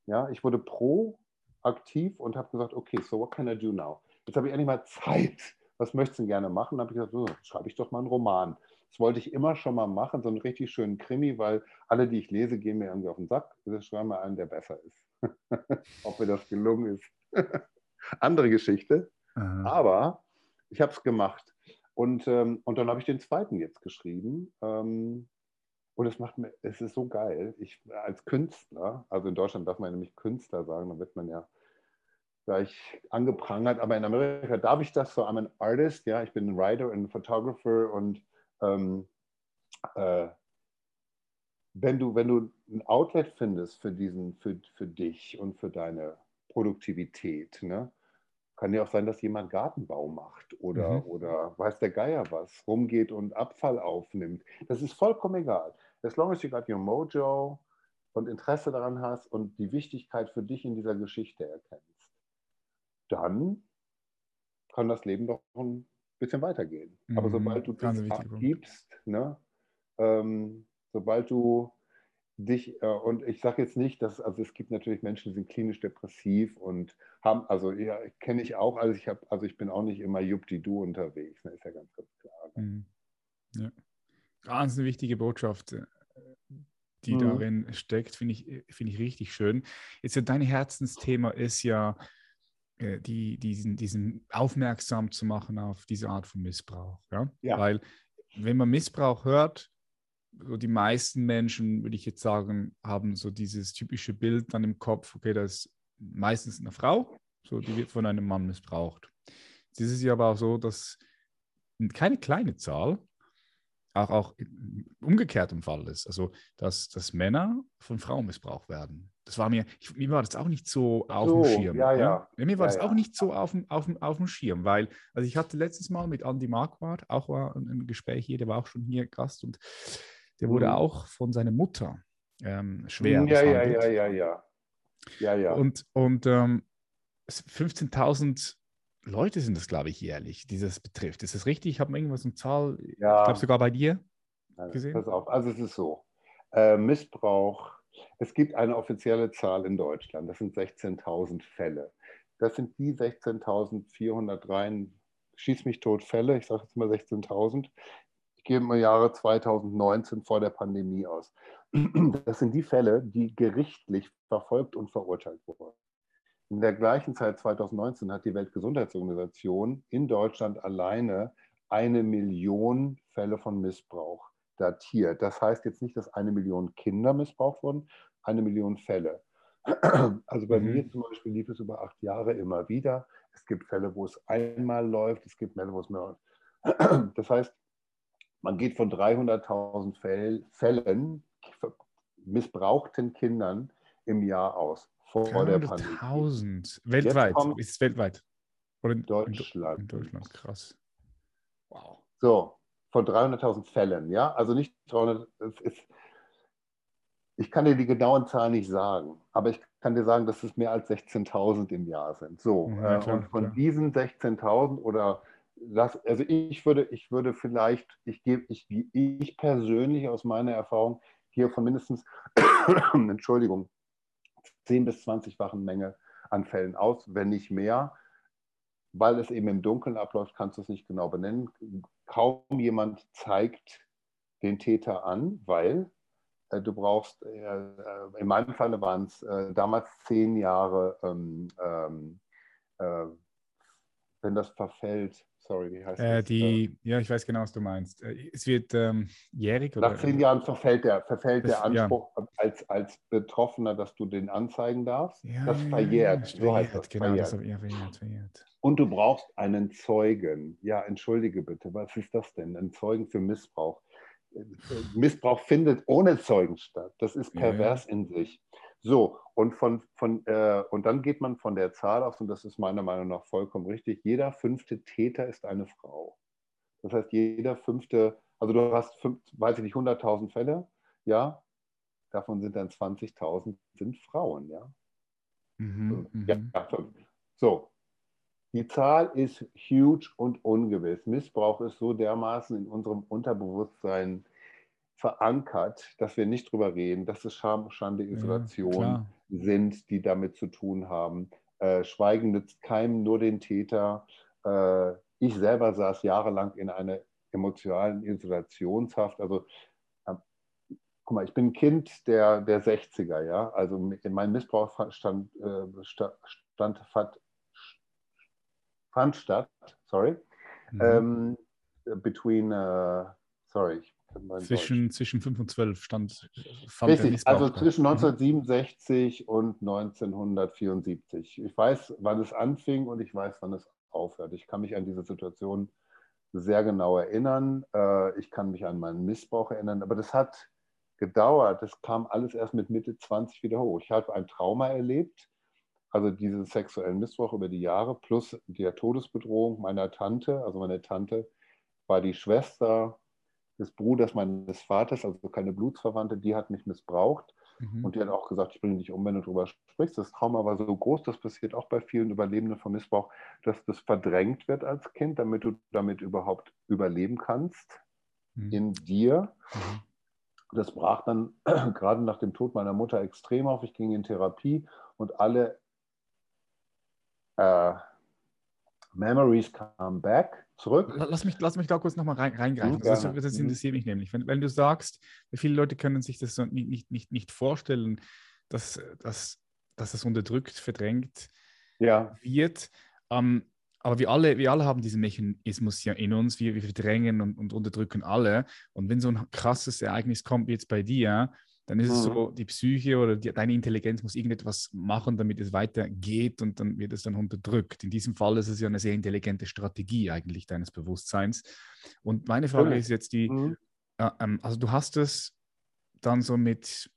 ja, ich wurde proaktiv und habe gesagt, okay, so what can I do now? Jetzt habe ich endlich mal Zeit. Was möchtest du gerne machen? Dann habe ich gesagt, so, schreibe ich doch mal einen Roman. Das wollte ich immer schon mal machen, so einen richtig schönen Krimi, weil alle, die ich lese, gehen mir irgendwie auf den Sack. Das schreibe mal einen, der besser ist. [LAUGHS] Ob mir das gelungen ist. [LAUGHS] Andere Geschichte. Aha. Aber ich habe es gemacht. Und, ähm, und dann habe ich den zweiten jetzt geschrieben. Ähm, und es macht mir, es ist so geil. Ich als Künstler, also in Deutschland darf man nämlich Künstler sagen, dann wird man ja gleich angeprangert, aber in Amerika darf ich das so, I'm an artist, ja, ich bin ein Writer und Photographer und ähm, äh, wenn du, wenn du ein Outlet findest für diesen, für, für dich und für deine Produktivität, ne, kann ja auch sein, dass jemand Gartenbau macht oder, mhm. oder weiß der Geier was, rumgeht und Abfall aufnimmt. Das ist vollkommen egal. As long as you got your mojo und Interesse daran hast und die Wichtigkeit für dich in dieser Geschichte erkennst, dann kann das Leben doch ein bisschen weitergehen. Mhm. Aber sobald du das abgibst, ne, ähm, sobald du dich, äh, und ich sage jetzt nicht, dass, also es gibt natürlich Menschen, die sind klinisch depressiv und haben, also ja, kenne ich auch, also ich habe, also ich bin auch nicht immer Juppdi-Du unterwegs, ne, ist ja ganz, ganz klar. Ne? Mhm. Ja. Ganz eine wichtige Botschaft, äh, die mhm. darin steckt, finde ich, äh, find ich richtig schön. Jetzt ja, dein Herzensthema ist ja, die, diesen, diesen aufmerksam zu machen auf diese Art von Missbrauch. Ja? ja. Weil wenn man Missbrauch hört, so die meisten Menschen, würde ich jetzt sagen, haben so dieses typische Bild dann im Kopf, okay, da ist meistens eine Frau, so die wird von einem Mann missbraucht. Es ist ja aber auch so, dass keine kleine Zahl, auch, auch umgekehrt im Fall ist. Also, dass, dass Männer von Frauen missbraucht werden. Das war mir, ich, mir war das auch nicht so auf So, dem Schirm. ja, ja. Mir war Ja, das ja. auch nicht so auf dem, auf, dem, auf dem Schirm, weil, also ich hatte letztes Mal mit Andy Marquardt auch war ein, ein Gespräch hier, der war auch schon hier Gast und der wurde Mhm. auch von seiner Mutter ähm, schwer ja, ja, ja, ja, ja. Ja, ja. Und, und ähm, es- 15.000 Leute sind das, glaube ich, jährlich, die das betrifft. Ist das richtig? Ich habe irgendwas eine Zahl, ich Ja. glaube sogar bei dir. Also, gesehen? Pass auf, also es ist so. Äh, Missbrauch, es gibt eine offizielle Zahl in Deutschland, das sind 16.000 Fälle. Das sind die 16.403, schieß mich tot Fälle, ich sage jetzt mal 16.000. Ich gehe im Jahre 2019 vor der Pandemie aus. [CLEARS THROAT] Das sind die Fälle, die gerichtlich verfolgt und verurteilt wurden. In der gleichen Zeit, 2019, hat die Weltgesundheitsorganisation in Deutschland alleine eine Million Fälle von Missbrauch datiert. Das heißt jetzt nicht, dass eine Million Kinder missbraucht wurden, eine Million Fälle. [CLEARS THROAT] Also bei Mhm. mir zum Beispiel lief es über acht Jahre immer wieder. Es gibt Fälle, wo es einmal läuft, es gibt Fälle, wo es mehr. [CLEARS THROAT] Das heißt, man geht von 300.000 Fäll- Fällen, missbrauchten Kindern im Jahr aus, vor der Pandemie. 300.000 weltweit. Ist es weltweit? Oder in Deutschland. In Deutschland, krass. Wow. So, von 300.000 Fällen, ja? Also nicht 300, es ist, ich kann dir die genauen Zahlen nicht sagen, aber ich kann dir sagen, dass es mehr als 16.000 im Jahr sind. So, Ja, äh, klar, und von klar. diesen 16.000 oder das, also ich würde, ich würde vielleicht, ich gebe, ich, ich persönlich aus meiner Erfahrung gehe von mindestens, [COUGHS] Entschuldigung, 10 bis 20-fachen Menge an Fällen aus, wenn nicht mehr. Weil es eben im Dunkeln abläuft, kannst du es nicht genau benennen. Kaum jemand zeigt den Täter an, weil äh, du brauchst, äh, äh, in meinem Falle waren es äh, damals zehn Jahre, ähm, ähm, äh, wenn das verfällt, sorry, wie heißt Äh, das? die, ja, ich weiß genau, was du meinst. Äh, Es wird ähm, jährig oder? Nach zehn Jahren verfällt der, verfällt der Das- ja. Anspruch als, als Betroffener, dass du den anzeigen darfst. Ja, das ja, verjährt, ja, so heißt das. Genau, das verjährt. ja, verjährt, verjährt. Und du brauchst einen Zeugen. Ja, entschuldige bitte, was ist das denn? Ein Zeugen für Missbrauch. Äh, Missbrauch findet ohne Zeugen statt. Das ist Ja, ja. pervers in sich. So, und, von, von, äh, und dann geht man von der Zahl aus, und das ist meiner Meinung nach vollkommen richtig, jeder fünfte Täter ist eine Frau. Das heißt, jeder fünfte, also du hast, fünf, weiß ich nicht, 100.000 Fälle, ja, davon sind dann 20.000 sind Frauen, ja. Mhm, Ja, mhm. ja, fünf. So. Die Zahl ist huge und ungewiss. Missbrauch ist so dermaßen in unserem Unterbewusstsein verankert, dass wir nicht drüber reden, dass es Scham, Schande, Ja, Isolation klar. sind, die damit zu tun haben. Äh, Schweigen nützt keinem, nur den Täter. Äh, ich selber saß jahrelang in einer emotionalen Isolationshaft. Also, äh, guck mal, ich bin ein Kind der, der 60er, ja. Also mit- mein Missbrauch stand, äh, sta- stand, fand, fand statt, sorry, Mhm. ähm, between, äh, sorry, ich Deutsch. zwischen, zwischen 5 und 12 stand. der Richtig, also zwischen Mhm. 1967 und 1974. Ich weiß, wann es anfing und ich weiß, wann es aufhört. Ich kann mich an diese Situation sehr genau erinnern. Äh, Ich kann mich an meinen Missbrauch erinnern, aber das hat gedauert. Das kam alles erst mit Mitte 20 wieder hoch. Ich habe ein Trauma erlebt, also diesen sexuellen Missbrauch über die Jahre, plus der Todesbedrohung meiner Tante. Also meine Tante war die Schwester des Bruders meines Vaters, also keine Blutsverwandte, die hat mich missbraucht. Mhm. Und die hat auch gesagt, ich bringe dich um, wenn du darüber sprichst. Das Trauma war so groß, das passiert auch bei vielen Überlebenden von Missbrauch, dass das verdrängt wird als Kind, damit du damit überhaupt überleben kannst Mhm. in dir. Mhm. Das brach dann [CLEARS THROAT] gerade nach dem Tod meiner Mutter extrem auf. Ich ging in Therapie und alle äh, Memories kamen back zurück. La- Lass mich, lass mich da kurz nochmal rein, reingreifen. Mhm, das, das Mhm. interessiert mich nämlich. Wenn, wenn du sagst, viele Leute können sich das so nicht, nicht, nicht, nicht vorstellen, dass, dass, dass das unterdrückt, verdrängt Ja, wird. Ähm, aber wir alle, wir alle haben diesen Mechanismus ja in uns. Wir, wir verdrängen und, und unterdrücken alle. Und wenn so ein krasses Ereignis kommt, wie jetzt bei dir, dann ist es Mhm. so, die Psyche oder die, deine Intelligenz muss irgendetwas machen, damit es weitergeht und dann wird es dann unterdrückt. In diesem Fall ist es ja eine sehr intelligente Strategie eigentlich deines Bewusstseins. Und meine Frage Natürlich. ist jetzt die, Mhm. äh, ähm, also du hast es dann so mit,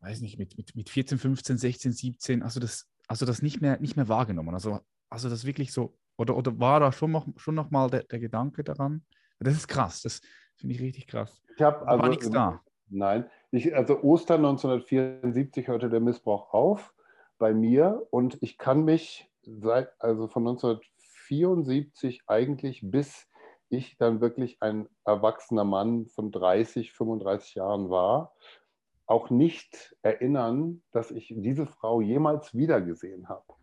weiß nicht, mit, mit, mit 14, 15, 16, 17, also das, also das nicht mehr, nicht mehr wahrgenommen. Also, also das wirklich so, oder, oder war da schon noch, schon noch mal der, der Gedanke daran? Das ist krass, das finde ich richtig krass. Ich habe also, war nichts da. Nein, ich, also Ostern 1974 hörte der Missbrauch auf bei mir und ich kann mich seit, also von 1974 eigentlich bis ich dann wirklich ein erwachsener Mann von 30, 35 Jahren war, auch nicht erinnern, dass ich diese Frau jemals wiedergesehen habe.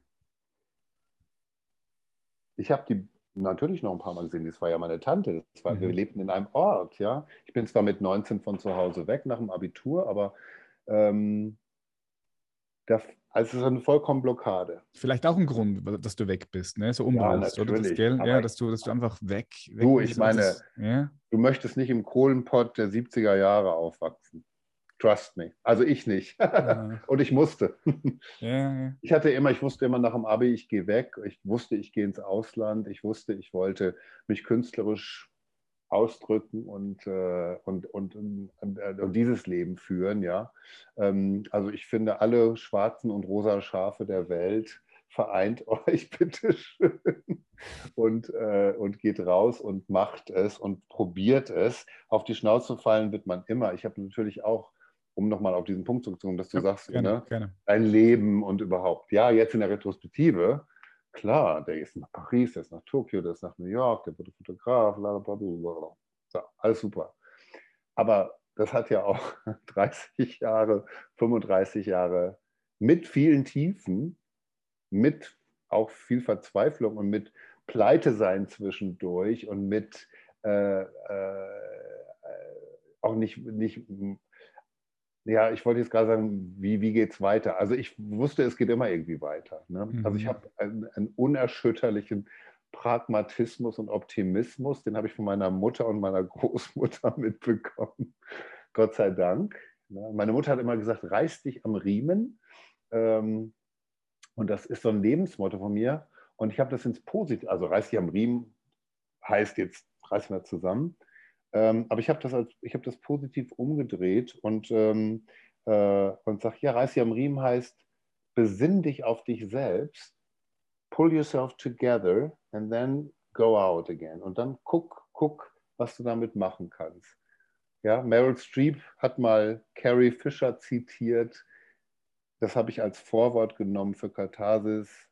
Ich habe die natürlich noch ein paar Mal gesehen. Das war ja meine Tante. War, mhm. Wir lebten in einem Ort. Ja? Ich bin zwar mit 19 von zu Hause weg nach dem Abitur, aber ähm, da, also es ist eine vollkommen Blockade. Vielleicht auch ein Grund, dass du weg bist, ne? so unbewusst, ja, oder? Das Geld, ja, dass du, dass du einfach weg, weg Du, ich meine, das, ja? du möchtest nicht im Kohlenpott der 70er Jahre aufwachsen. Trust me. Also ich nicht. Ja. [LAUGHS] Und ich musste. Ja, ich hatte immer, ich wusste immer nach dem Abi, ich gehe weg. Ich wusste, ich gehe ins Ausland. Ich wusste, ich wollte mich künstlerisch ausdrücken und, äh, und, und, und, und, dieses Leben führen. Ja? Ähm, also ich finde, alle schwarzen und rosa Schafe der Welt vereint [LAUGHS] euch bitte schön und, äh, und geht raus und macht es und probiert es. Auf die Schnauze fallen wird man immer. Ich habe natürlich auch, um nochmal auf diesen Punkt zurückzukommen, dass du ja, sagst, gerne, ne, gerne. dein Leben und überhaupt. Ja, jetzt in der Retrospektive Klar, der ist nach Paris, der ist nach Tokio, der ist nach New York, der wurde Fotograf, blablabla. So, alles super. Aber das hat ja auch [LAUGHS] 30 Jahre, 35 Jahre mit vielen Tiefen, mit auch viel Verzweiflung und mit Pleite sein zwischendurch und mit äh, äh, auch nicht, nicht ja, ich wollte jetzt gerade sagen, wie, wie geht es weiter? Also ich wusste, es geht immer irgendwie weiter. Ne? Mhm. Also ich mhm. habe einen, einen, unerschütterlichen Pragmatismus und Optimismus, den habe ich von meiner Mutter und meiner [LAUGHS] Großmutter mitbekommen. Gott sei Dank. Ne? Meine Mutter hat immer gesagt, reiß dich am Riemen. Ähm, und das ist so ein Lebensmotto von mir. Und ich habe das ins Positive, also reiß dich am Riemen heißt jetzt, reiß mal zusammen. Ähm, aber ich habe das, hab das positiv umgedreht und, ähm, äh, und sage, ja, Reiß am Riemen heißt, besinn dich auf dich selbst, pull yourself together and then go out again. Und dann guck, guck, was du damit machen kannst. Ja, Meryl Streep hat mal Carrie Fisher zitiert. Das habe ich als Vorwort genommen für Katharsis.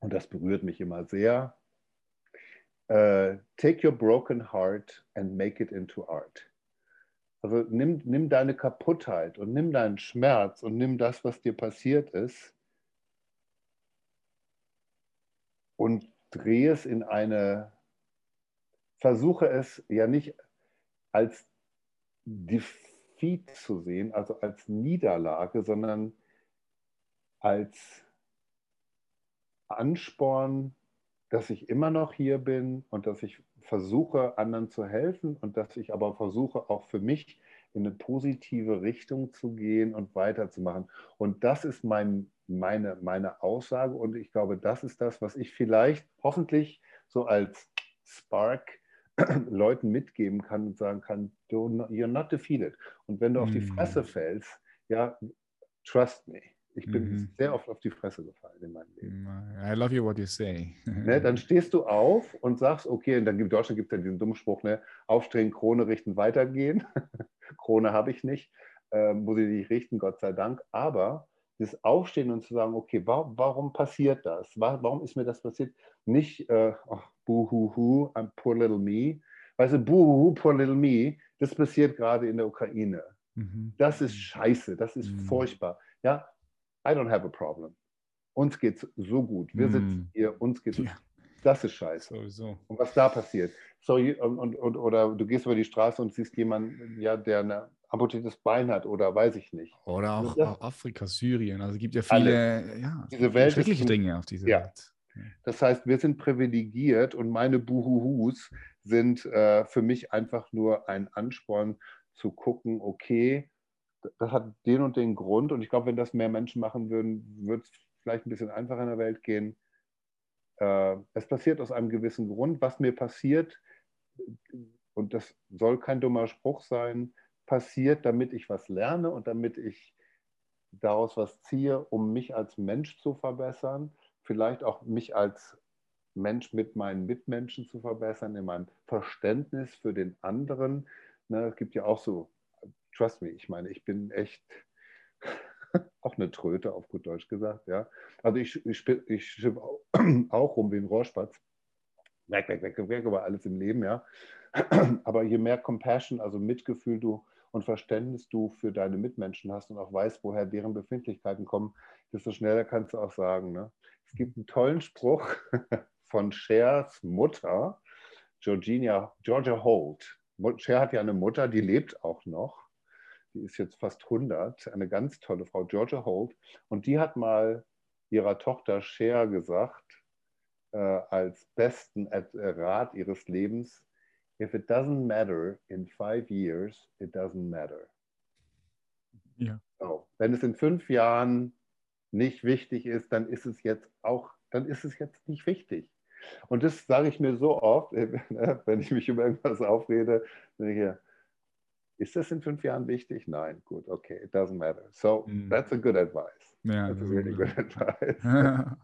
Und das berührt mich immer sehr. Uh, take your broken heart and make it into art. Also nimm, nimm deine Kaputtheit und nimm deinen Schmerz und nimm das, was dir passiert ist und drehe es in eine, versuche es ja nicht als Defeat zu sehen, also als Niederlage, sondern als Ansporn, dass ich immer noch hier bin und dass ich versuche, anderen zu helfen und dass ich aber versuche, auch für mich in eine positive Richtung zu gehen und weiterzumachen. Und das ist mein, meine, meine Aussage und ich glaube, das ist das, was ich vielleicht hoffentlich so als Spark [CLEARS THROAT] Leuten mitgeben kann und sagen kann, you're not defeated. Und wenn du auf die mhm. Fresse fällst, ja, trust me. Ich bin mhm. sehr oft auf die Fresse gefallen in meinem Leben. I love you what you say. [LAUGHS] ne, dann stehst du auf und sagst, okay, und dann in Deutschland gibt es ja diesen dummen Spruch, ne, aufstehen, Krone richten, weitergehen. [LAUGHS] Krone habe ich nicht, äh, muss ich nicht richten, Gott sei Dank. Aber das Aufstehen und zu sagen, okay, warum, warum passiert das? Warum ist mir das passiert? Nicht, äh, oh, buhuhu, I'm poor little me. Weißt du, buhuhu, poor little me, das passiert gerade in der Ukraine. Mhm. Das ist scheiße, das ist mhm. furchtbar. Ja, I don't have a problem. Uns geht's so gut. Wir mm. sitzen hier, uns geht's. Ja. Das ist scheiße. Sowieso. Und was da passiert. So, und, und, und, oder du gehst über die Straße und siehst jemanden, ja, der ein amputiertes Bein hat oder weiß ich nicht. Oder auch, auch Afrika, Syrien. Also es gibt ja viele ja, Diese Welt schreckliche Dinge auf dieser ja. Welt. Das heißt, wir sind privilegiert und meine Buhuhus sind äh, für mich einfach nur ein Ansporn zu gucken, okay, das hat den und den Grund. Und ich glaube, wenn das mehr Menschen machen würden, würde es vielleicht ein bisschen einfacher in der Welt gehen. Äh, es passiert aus einem gewissen Grund. Was mir passiert, und das soll kein dummer Spruch sein, passiert, damit ich was lerne und damit ich daraus was ziehe, um mich als Mensch zu verbessern, vielleicht auch mich als Mensch mit meinen Mitmenschen zu verbessern, in meinem Verständnis für den anderen. Ne, es gibt ja auch so, trust me, ich meine, ich bin echt [LAUGHS] auch eine Tröte, auf gut Deutsch gesagt. Ja. Also ich, ich, ich schippe [CLEARS THROAT] auch rum wie ein Rohrspatz. Weg, weg, weg, weg, aber alles im Leben, ja. [CLEARS THROAT] Aber je mehr Compassion, also Mitgefühl du und Verständnis du für deine Mitmenschen hast und auch weißt, woher deren Befindlichkeiten kommen, desto schneller kannst du auch sagen. Ne? Es gibt einen tollen Spruch [LAUGHS] von Chers Mutter, Georgina, Georgia Holt. Cher hat ja eine Mutter, die lebt auch noch die ist jetzt fast 100, eine ganz tolle Frau, Georgia Holt. Und die hat mal ihrer Tochter Cher gesagt, äh, als besten Rat ihres Lebens, if it doesn't matter in five years, it doesn't matter. Ja. So. Wenn es in fünf Jahren nicht wichtig ist, dann ist es jetzt auch, dann ist es jetzt nicht wichtig. Und das sage ich mir so oft, [LAUGHS] wenn ich mich über irgendwas aufrede, dann denke ich, ist das in fünf Jahren wichtig? Nein, gut, okay, it doesn't matter. So, mm. that's a good advice. Ja, that's a really good [LAUGHS] advice. [LAUGHS]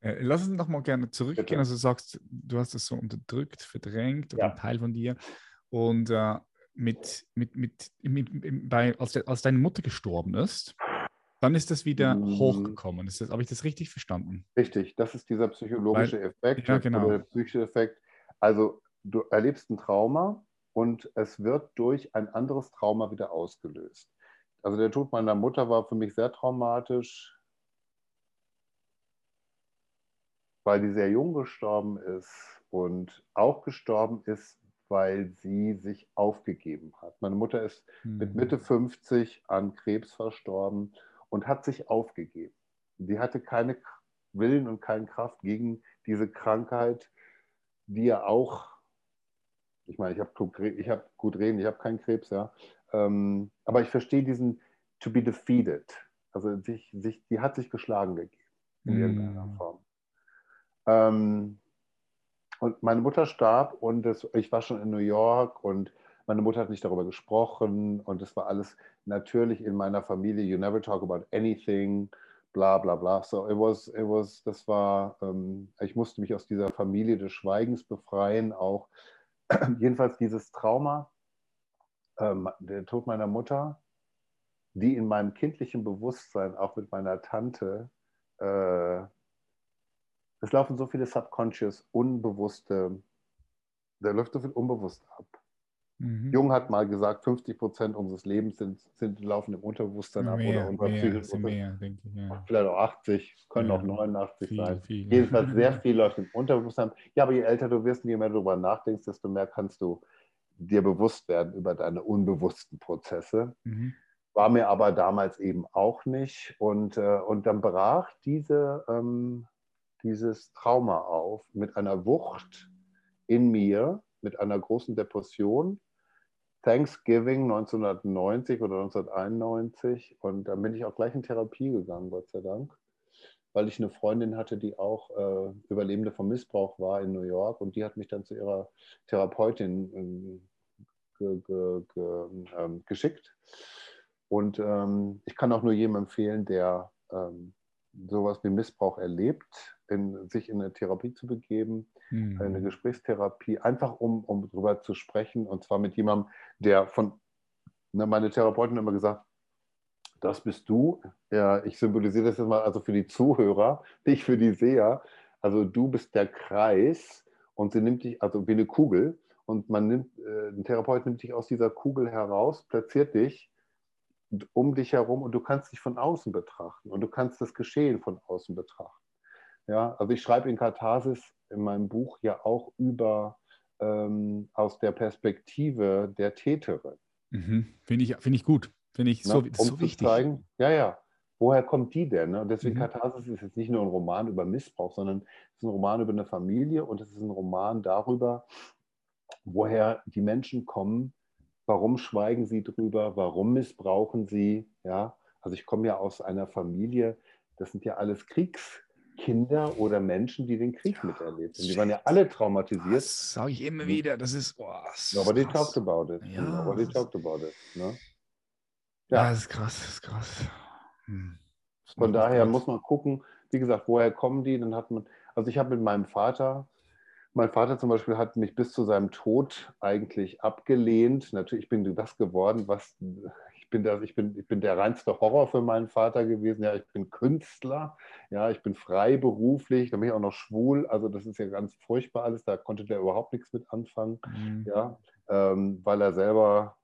Äh, lass uns noch mal gerne zurückgehen. Bitte. Also du sagst, du hast es so unterdrückt, verdrängt oder ja. ein Teil von dir. Und äh, mit, mit, mit, mit, bei, als, als deine Mutter gestorben ist, dann ist das wieder mm. hochgekommen. Habe ich das richtig verstanden? Richtig, das ist dieser psychologische Weil, Effekt, ja, genau. der psychische Effekt. Also du erlebst ein Trauma und es wird durch ein anderes Trauma wieder ausgelöst. Also der Tod meiner Mutter war für mich sehr traumatisch, weil die sehr jung gestorben ist und auch gestorben ist, weil sie sich aufgegeben hat. Meine Mutter ist mhm. mit Mitte 50 an Krebs verstorben und hat sich aufgegeben. Sie hatte keine Willen und keine Kraft gegen diese Krankheit, die ja auch ich meine, ich habe ich hab gut reden, ich habe keinen Krebs, ja. Ähm, aber ich verstehe diesen to be defeated. Also sich, sich, die hat sich geschlagen gegeben in mm. irgendeiner Form. Ähm, und meine Mutter starb und das, ich war schon in New York und meine Mutter hat nicht darüber gesprochen und es war alles natürlich in meiner Familie. You never talk about anything, bla bla bla. So it was, it was, das war, ähm, ich musste mich aus dieser Familie des Schweigens befreien, auch [CLEARS THROAT] jedenfalls dieses Trauma, ähm, der Tod meiner Mutter, die in meinem kindlichen Bewusstsein, auch mit meiner Tante, äh, es laufen so viele subconscious, unbewusste, da läuft so viel unbewusst ab. Mhm. Jung hat mal gesagt, 50 Prozent unseres Lebens sind, sind, laufen im Unterbewusstsein ab mehr, oder unser mehr, mehr, denke ich, ja. Vielleicht auch 80, können mehr. auch 89 viel, sein. Viel, Jedenfalls sehr [LAUGHS] viel läuft im Unterbewusstsein. Ja, aber je älter du wirst und je mehr du darüber nachdenkst, desto mehr kannst du dir bewusst werden über deine unbewussten Prozesse. Mhm. War mir aber damals eben auch nicht. Und, äh, und dann brach diese, ähm, dieses Trauma auf mit einer Wucht in mir, mit einer großen Depression Thanksgiving 1990 oder 1991 und dann bin ich auch gleich in Therapie gegangen, Gott sei Dank, weil ich eine Freundin hatte, die auch äh, Überlebende vom Missbrauch war in New York und die hat mich dann zu ihrer Therapeutin ähm, ge, ge, ge, ähm, geschickt. Und ähm, ich kann auch nur jedem empfehlen, der ähm, sowas wie Missbrauch erlebt, in, sich in eine Therapie zu begeben, mhm. eine Gesprächstherapie, einfach um, um darüber zu sprechen und zwar mit jemandem, der von, ne, meine Therapeutin immer gesagt, das bist du. Ja, ich symbolisiere das jetzt mal also für die Zuhörer, [LAUGHS] nicht für die Seher. Also du bist der Kreis und sie nimmt dich, also wie eine Kugel, und man nimmt, äh, ein Therapeut nimmt dich aus dieser Kugel heraus, platziert dich um dich herum und du kannst dich von außen betrachten und du kannst das Geschehen von außen betrachten. Ja, also ich schreibe in Katharsis in meinem Buch ja auch über ähm, aus der Perspektive der Täterin. Mhm. Finde ich, find ich gut. Finde ich so, Na, um so wichtig. Zeigen, ja, ja, woher kommt die denn? Ne? Und deswegen mhm. Katharsis ist jetzt nicht nur ein Roman über Missbrauch, sondern es ist ein Roman über eine Familie und es ist ein Roman darüber, woher die Menschen kommen, Warum schweigen sie drüber? Warum missbrauchen sie? Ja, also ich komme ja aus einer Familie, das sind ja alles Kriegs, Kinder oder Menschen, die den Krieg miterlebt haben. Die waren ja alle traumatisiert. Das sage ich immer wieder. Das ist. Oh, das Nobody ist talked about it. Ja, Nobody talked about it. Ne? Ja. ja, das ist krass, das ist krass. Hm. Von daher krass. muss man gucken, wie gesagt, woher kommen die? Dann hat man, also ich habe mit meinem Vater, mein Vater zum Beispiel hat mich bis zu seinem Tod eigentlich abgelehnt. Natürlich bin ich das geworden, was bin, das, ich, bin, ich bin der reinste Horror für meinen Vater gewesen. Ja, ich bin Künstler, ja, ich bin freiberuflich, da bin ich auch noch schwul. Also das ist ja ganz furchtbar alles. Da konnte der überhaupt nichts mit anfangen, mhm. ja, ähm, weil er selber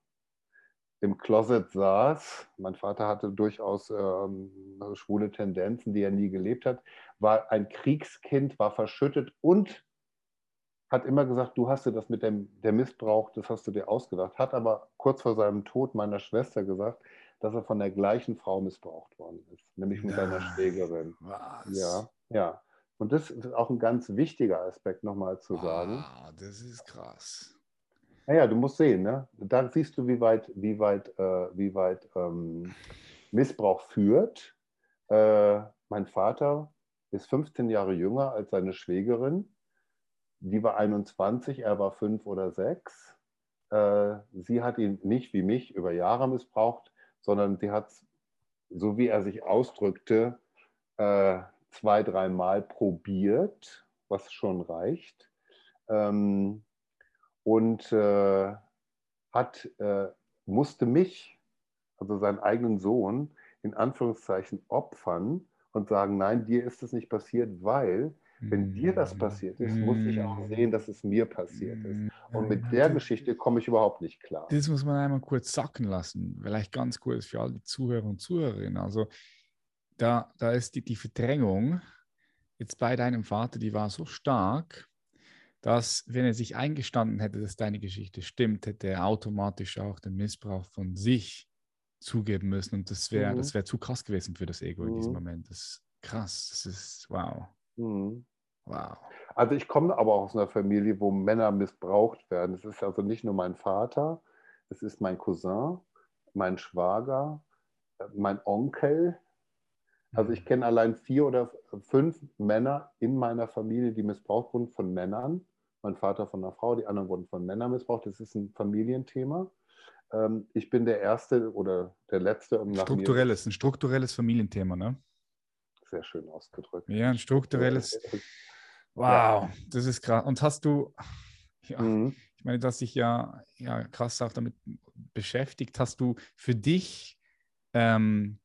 im Closet saß. Mein Vater hatte durchaus ähm, schwule Tendenzen, die er nie gelebt hat, war ein Kriegskind, war verschüttet und hat immer gesagt, du hast dir das mit dem der Missbrauch, das hast du dir ausgedacht, hat aber kurz vor seinem Tod meiner Schwester gesagt, dass er von der gleichen Frau missbraucht worden ist, nämlich mit seiner Schwägerin. Was? Ja, ja. Und das ist auch ein ganz wichtiger Aspekt nochmal zu sagen. Ah, das ist krass. Naja, du musst sehen, ne? da siehst du, wie weit, wie weit, äh, wie weit ähm, Missbrauch führt. Äh, mein Vater ist 15 Jahre jünger als seine Schwägerin die war 21, er war fünf oder sechs. Äh, sie hat ihn nicht wie mich über Jahre missbraucht, sondern sie hat, so wie er sich ausdrückte, äh, zwei, dreimal probiert, was schon reicht. Ähm, und äh, hat, musste mich, also seinen eigenen Sohn, in Anführungszeichen opfern und sagen, nein, dir ist es nicht passiert, weil wenn dir das passiert ist, muss ich auch mm. sehen, dass es mir passiert ist. Mm. Und mit der Geschichte komme ich überhaupt nicht klar. Das muss man einmal kurz sacken lassen, vielleicht ganz kurz für alle Zuhörer und Zuhörerinnen. Also da, da ist die, die Verdrängung jetzt bei deinem Vater, die war so stark, dass wenn er sich eingestanden hätte, dass deine Geschichte stimmt, hätte er automatisch auch den Missbrauch von sich zugeben müssen. Und das wäre mhm. wär zu krass gewesen für das Ego mhm. in diesem mhm. Moment. Das ist krass. Das ist wow. Mhm. Wow. Also ich komme aber auch aus einer Familie, wo Männer missbraucht werden. Es ist also nicht nur mein Vater, es ist mein Cousin, mein Schwager, mein Onkel. Also ich mhm. kenne allein vier oder fünf Männer in meiner Familie, die missbraucht wurden von Männern. Mein Vater von einer Frau, die anderen wurden von Männern missbraucht. Das ist ein Familienthema. Ähm, ich bin der Erste oder der Letzte. Um strukturelles, ein strukturelles Familienthema, ne? Sehr schön ausgedrückt. Ja, ein strukturelles. Wow, das ist krass. Und hast du, ja, mhm. ich meine, dass dich ja, ja krass auch damit beschäftigt, hast du für dich, ähm,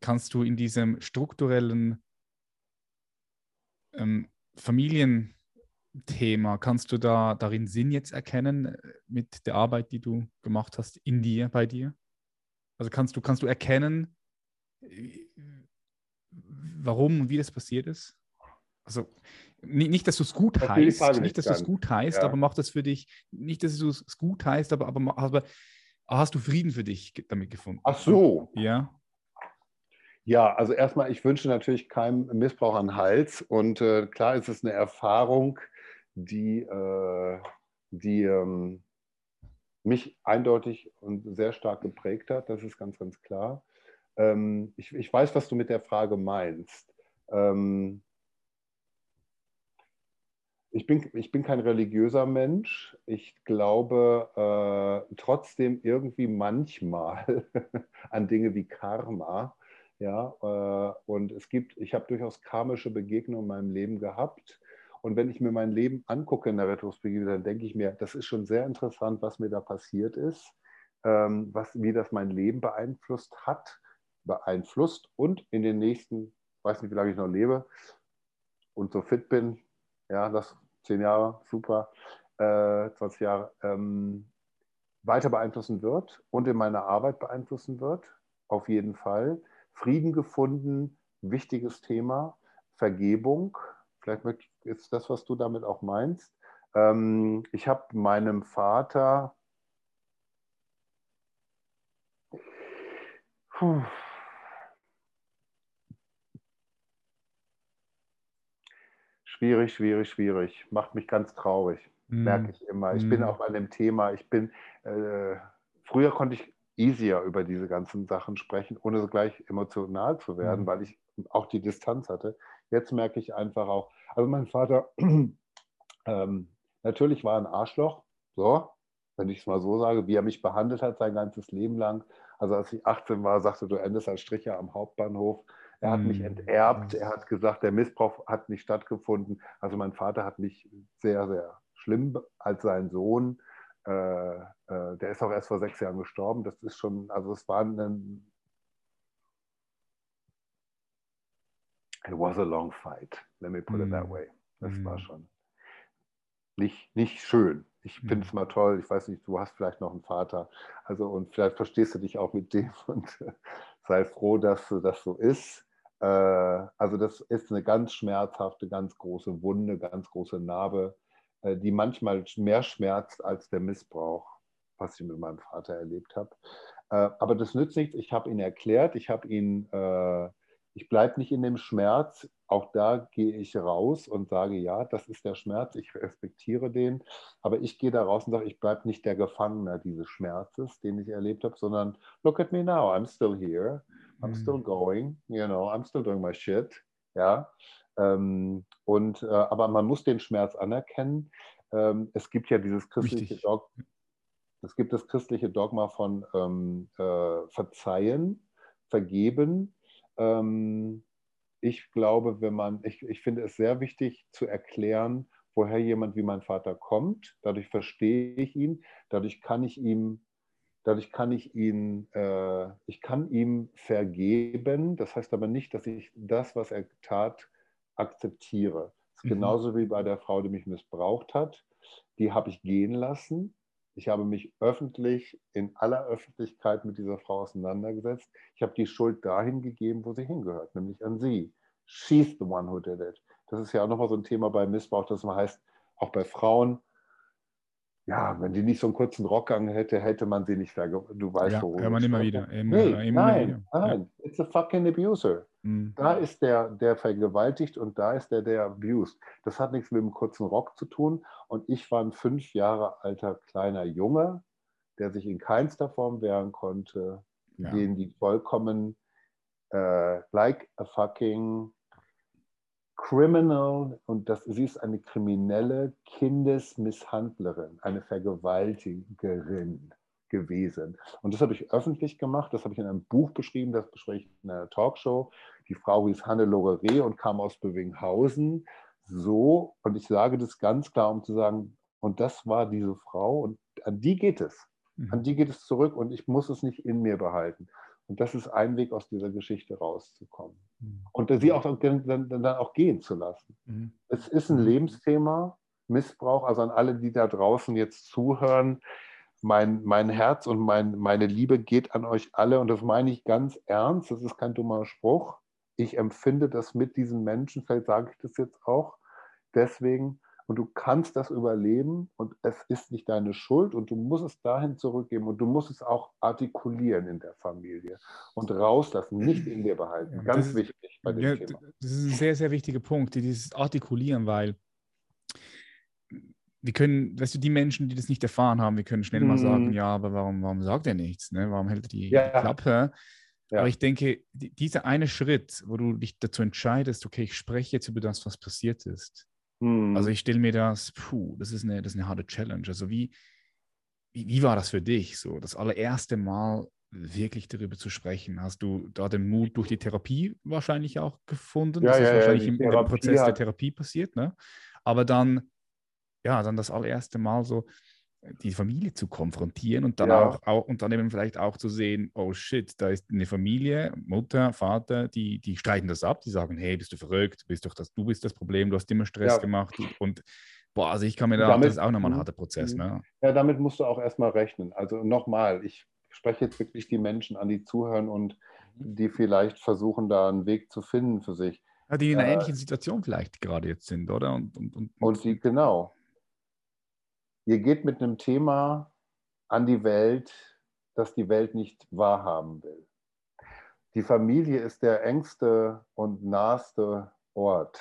kannst du in diesem strukturellen ähm, Familienthema, kannst du da darin Sinn jetzt erkennen äh, mit der Arbeit, die du gemacht hast in dir, bei dir? Also kannst du, kannst du erkennen, äh, warum und wie das passiert ist? Also nicht, nicht dass du es gut das heißt, nicht, dass du es gut heißt, ja. aber mach das für dich, nicht, dass du es gut heißt, aber, aber, aber hast du Frieden für dich damit gefunden? Ach so. Ja. Ja, also erstmal, ich wünsche natürlich keinem Missbrauch an Hals. Und äh, klar ist es eine Erfahrung, die, äh, die ähm, mich eindeutig und sehr stark geprägt hat. Das ist ganz, ganz klar. Ähm, ich, ich, weiß, was du mit der Frage meinst. Ähm, ich bin, ich bin kein religiöser Mensch. Ich glaube äh, trotzdem irgendwie manchmal [LAUGHS] an Dinge wie Karma. Ja, äh, und es gibt, ich habe durchaus karmische Begegnungen in meinem Leben gehabt. Und wenn ich mir mein Leben angucke in der Retrospektive, dann denke ich mir, das ist schon sehr interessant, was mir da passiert ist, ähm, was, wie das mein Leben beeinflusst hat, beeinflusst und in den nächsten, weiß nicht, wie lange ich noch lebe und so fit bin, ja, das zehn Jahre, super, äh, 20 Jahre, ähm, weiter beeinflussen wird und in meiner Arbeit beeinflussen wird, auf jeden Fall. Frieden gefunden, wichtiges Thema. Vergebung, vielleicht ist das, was du damit auch meinst. Ähm, ich habe meinem Vater, puh, Schwierig, schwierig, schwierig. Macht mich ganz traurig, mm. merke ich immer. Ich mm. bin auch an dem Thema, ich bin, äh, früher konnte ich easier über diese ganzen Sachen sprechen, ohne so gleich emotional zu werden, mm. weil ich auch die Distanz hatte. jetzt merke ich einfach auch, also mein Vater, [CLEARS THROAT] ähm, natürlich war ein Arschloch, so, wenn ich es mal so sage, wie er mich behandelt hat sein ganzes Leben lang. Also als ich 18 war, sagte, du endest als Stricher am Hauptbahnhof. Er hat mich hm. enterbt, er hat gesagt, der Missbrauch hat nicht stattgefunden. Also mein Vater hat mich sehr, sehr schlimm als sein Sohn. Äh, äh, der ist auch erst vor sechs Jahren gestorben. Das ist schon, also es war ein, It was a long fight, let me put it that hm. way. Das mm. war schon nicht, nicht schön. Ich finde es mal toll. Ich weiß nicht, du hast vielleicht noch einen Vater. Also, und vielleicht verstehst du dich auch mit dem [LAUGHS] und äh, sei froh, dass das so ist. Äh, also, das ist eine ganz schmerzhafte, ganz große Wunde, ganz große Narbe, äh, die manchmal mehr schmerzt als der Missbrauch, was ich mit meinem Vater erlebt habe. Äh, aber das nützt nichts. Ich habe ihn erklärt, ich habe ihn äh, ich bleibe nicht in dem Schmerz. Auch da gehe ich raus und sage, ja, das ist der Schmerz, ich respektiere den. Aber ich gehe da raus und sage, ich bleibe nicht der Gefangene dieses Schmerzes, den ich erlebt habe, sondern look at me now, I'm still here, I'm mhm. still going, you know, I'm still doing my shit. Ja. Ähm, und, äh, aber man muss den Schmerz anerkennen. Ähm, es gibt ja dieses christliche Dogma, es gibt das christliche Dogma von ähm, äh, Verzeihen, Vergeben ähm, ich glaube, wenn man, ich, ich finde es sehr wichtig zu erklären, woher jemand wie mein Vater kommt. Dadurch verstehe ich ihn, dadurch kann ich ihm, dadurch kann ich ihn, äh, ich kann ihm vergeben. Das heißt aber nicht, dass ich das, was er tat, akzeptiere. Das ist mhm. genauso wie bei der Frau, die mich missbraucht hat. Die habe ich gehen lassen. Ich habe mich öffentlich, in aller Öffentlichkeit mit dieser Frau auseinandergesetzt. Ich habe die Schuld dahin gegeben, wo sie hingehört, nämlich an sie. She's the one who did it. Das ist ja auch nochmal so ein Thema bei Missbrauch, das man heißt, auch bei Frauen, ja, wenn die nicht so einen kurzen Rock hätte, hätte man sie nicht vergewaltigt. Du weißt, ja, worum hört man immer wieder. Immer, nee, immer nein, wieder. nein, ja. it's a fucking abuser. Mhm. Da ist der, der vergewaltigt und da ist der, der abused. Das hat nichts mit einem kurzen Rock zu tun. Und ich war ein fünf Jahre alter kleiner Junge, der sich in keinster Form wehren konnte, ja. den die vollkommen äh, like a fucking criminal, und das, sie ist eine kriminelle Kindesmisshandlerin, eine Vergewaltigerin gewesen. Und das habe ich öffentlich gemacht, das habe ich in einem Buch beschrieben, das bespreche ich in einer Talkshow. Die Frau hieß Hannelore Reh und kam aus Bövinghausen. So, und ich sage das ganz klar, um zu sagen, und das war diese Frau und an die geht es. An mhm. die geht es zurück und ich muss es nicht in mir behalten. Und das ist ein Weg, aus dieser Geschichte rauszukommen. Mhm. Und sie auch dann, dann, auch gehen zu lassen. Mhm. Es ist ein mhm. Lebensthema, Missbrauch, also an alle, die da draußen jetzt zuhören. Mein, mein Herz und mein, meine Liebe geht an euch alle und das meine ich ganz ernst. Das ist kein dummer Spruch. Ich empfinde das mit diesen Menschen, vielleicht sage ich das jetzt auch. Deswegen, und du kannst das überleben und es ist nicht deine Schuld und du musst es dahin zurückgeben und du musst es auch artikulieren in der Familie und rauslassen, nicht in dir behalten. Ganz ist, wichtig bei dem ja, Thema. Das ist ein sehr, sehr wichtiger Punkt, dieses Artikulieren, weil wir können, weißt du, die Menschen, die das nicht erfahren haben, wir können schnell mal sagen, mhm. ja, aber warum, warum sagt er nichts? Ne? Warum hält er die ja. Klappe? Ja. Aber ich denke, dieser eine Schritt, wo du dich dazu entscheidest, okay, ich spreche jetzt über das, was passiert ist, hm. Also ich stelle mir das, puh, das ist eine, das ist eine harte Challenge. Also wie, wie, wie war das für dich, so das allererste Mal wirklich darüber zu sprechen? Hast du da den Mut durch die Therapie wahrscheinlich auch gefunden? Ja, das ja, ist wahrscheinlich ja, im, im, Prozess der Therapie passiert, ne? Aber dann, ja, dann das allererste Mal so, die Familie zu konfrontieren und dann ja. auch, auch, und dann eben vielleicht auch zu sehen, oh shit, da ist eine Familie, Mutter, Vater, die, die streiten das ab, die sagen, hey, bist du verrückt, bist doch das, du bist das Problem, du hast immer Stress ja. gemacht und boah, also ich kann mir da, damit, das ist auch nochmal ein mhm. harter Prozess. Ne? Ja, damit musst du auch erstmal rechnen. Also nochmal, ich spreche jetzt wirklich die Menschen an, die zuhören und mhm. die vielleicht versuchen, da einen Weg zu finden für sich. Ja, die in einer äh, ähnlichen Situation vielleicht gerade jetzt sind, oder? Und, und, und, und die, genau, Ihr geht mit einem Thema an die Welt, das die Welt nicht wahrhaben will. Die Familie ist der engste und naheste Ort,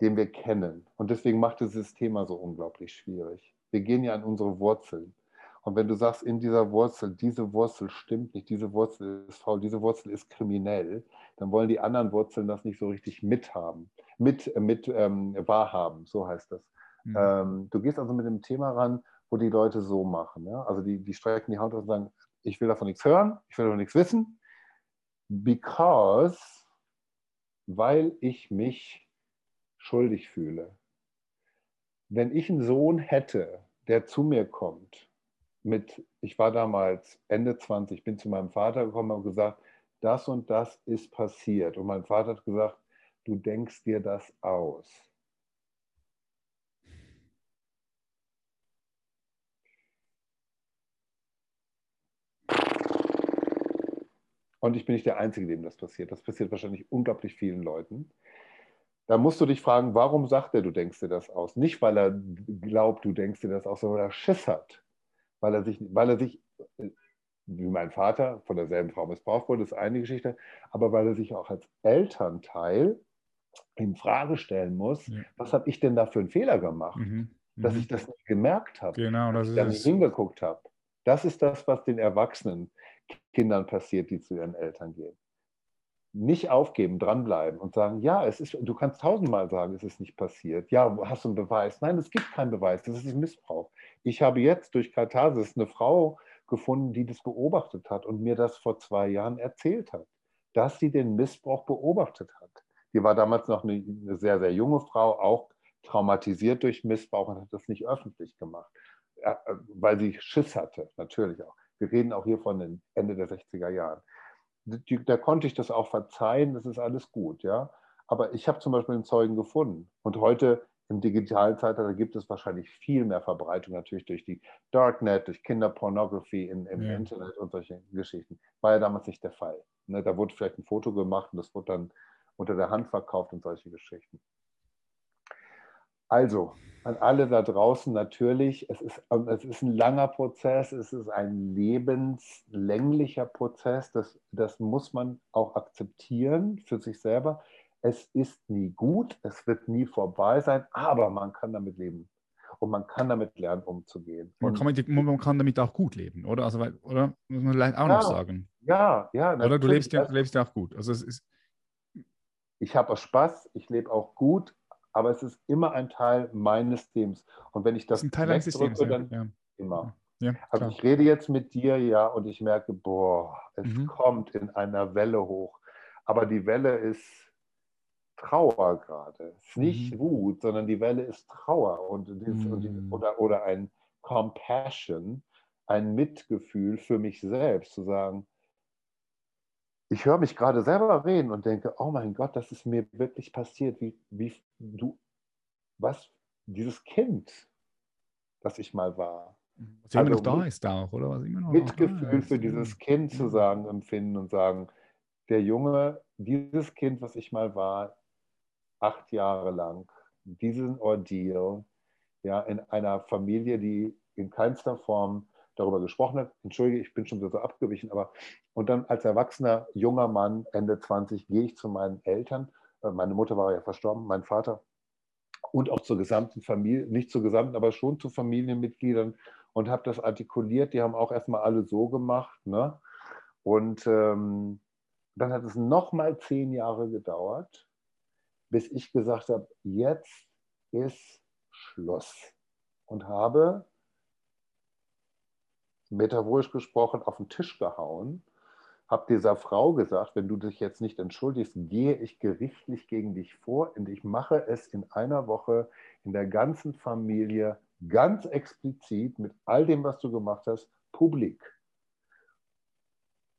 den wir kennen. Und deswegen macht dieses Thema so unglaublich schwierig. Wir gehen ja an unsere Wurzeln. Und wenn du sagst, in dieser Wurzel, diese Wurzel stimmt nicht, diese Wurzel ist faul, diese Wurzel ist kriminell, dann wollen die anderen Wurzeln das nicht so richtig mithaben, mit, mit ähm, wahrhaben, so heißt das. Mhm. Ähm, du gehst also mit dem Thema ran, wo die Leute so machen. Ja? Also die, die strecken die aus und sagen, ich will davon nichts hören, ich will davon nichts wissen, because, weil ich mich schuldig fühle. Wenn ich einen Sohn hätte, der zu mir kommt mit, ich war damals Ende 20, bin zu meinem Vater gekommen und gesagt, das und das ist passiert. Und mein Vater hat gesagt, du denkst dir das aus. Und ich bin nicht der Einzige, dem das passiert. Das passiert wahrscheinlich unglaublich vielen Leuten. Da musst du dich fragen, warum sagt er, du denkst dir das aus? Nicht, weil er glaubt, du denkst dir das aus, sondern weil er Schiss hat weil er sich, weil er sich, wie mein Vater von derselben Frau missbraucht wurde, ist eine Geschichte, aber weil er sich auch als Elternteil in Frage stellen muss, ja. was habe ich denn da für einen Fehler gemacht, mhm. dass mhm. ich das nicht gemerkt habe, genau, dass ich da nicht hingeguckt habe. Das ist das, was den erwachsenen Kindern passiert, die zu ihren Eltern gehen. Nicht aufgeben, dranbleiben und sagen, ja, es ist, du kannst tausendmal sagen, es ist nicht passiert. Ja, hast du einen Beweis? Nein, es gibt keinen Beweis, das ist Missbrauch. Ich habe jetzt durch Katharsis eine Frau gefunden, die das beobachtet hat und mir das vor zwei Jahren erzählt hat, dass sie den Missbrauch beobachtet hat. Die war damals noch eine, eine sehr, sehr junge Frau, auch traumatisiert durch Missbrauch und hat das nicht öffentlich gemacht, äh, weil sie Schiss hatte, natürlich auch. Wir reden auch hier von Ende der 60er Jahren. Da konnte ich das auch verzeihen, das ist alles gut, ja. Aber ich habe zum Beispiel einen Zeugen gefunden. Und heute im digitalen Zeitalter gibt es wahrscheinlich viel mehr Verbreitung natürlich durch die Darknet, durch Kinderpornography im, im ja. Internet und solche Geschichten. War ja damals nicht der Fall. Ne, da wurde vielleicht ein Foto gemacht und das wurde dann unter der Hand verkauft und solche Geschichten. Also, an alle da draußen natürlich, es ist, es ist ein langer Prozess, es ist ein lebenslänglicher Prozess, das, das muss man auch akzeptieren für sich selber es ist nie gut, es wird nie vorbei sein, aber man kann damit leben. Und man kann damit lernen, umzugehen. Man kann, mit, man kann, damit auch gut leben, oder? Also, weil, oder? Muss man vielleicht auch ja, noch sagen. Ja, ja. Oder du lebst ja, lebst ja auch gut. Also es ist ich habe auch Spaß, ich lebe auch gut, aber es ist immer ein Teil meines Lebens. Und wenn ich das, das ist ein Teil deines Systems, dann ja. immer. Ja, also ich rede jetzt mit dir, ja, und ich merke, boah, es mhm. kommt in einer Welle hoch. Aber die Welle ist Trauer gerade. Es ist nicht mhm. Wut, sondern die Welle ist Trauer und, dieses, mhm. und oder, oder ein Compassion, ein Mitgefühl für mich selbst, zu sagen, ich höre mich gerade selber reden und denke, oh mein Gott, das ist mir wirklich passiert, wie, wie du, was, dieses Kind, das ich mal war. Was also, immer noch da ist auch, oder? Was immer noch Mitgefühl für dieses Kind zu sagen, empfinden und sagen, der Junge, dieses Kind, was ich mal war, acht Jahre lang diesen Ordeal ja, in einer Familie, die in keinster Form darüber gesprochen hat. Entschuldige, ich bin schon so abgewichen, aber und dann als erwachsener junger Mann, Ende 20, gehe ich zu meinen Eltern. Äh, meine Mutter war ja verstorben, mein Vater. Und auch zur gesamten Familie, nicht zur gesamten, aber schon zu Familienmitgliedern und habe das artikuliert. Die haben auch erstmal alle so gemacht. Ne? Und ähm, dann hat es nochmal zehn Jahre gedauert, bis ich gesagt habe, jetzt ist Schluss. Und habe, metaphorisch gesprochen, auf den Tisch gehauen, habe dieser Frau gesagt, wenn du dich jetzt nicht entschuldigst, gehe ich gerichtlich gegen dich vor und ich mache es in einer Woche in der ganzen Familie ganz explizit mit all dem, was du gemacht hast, publik.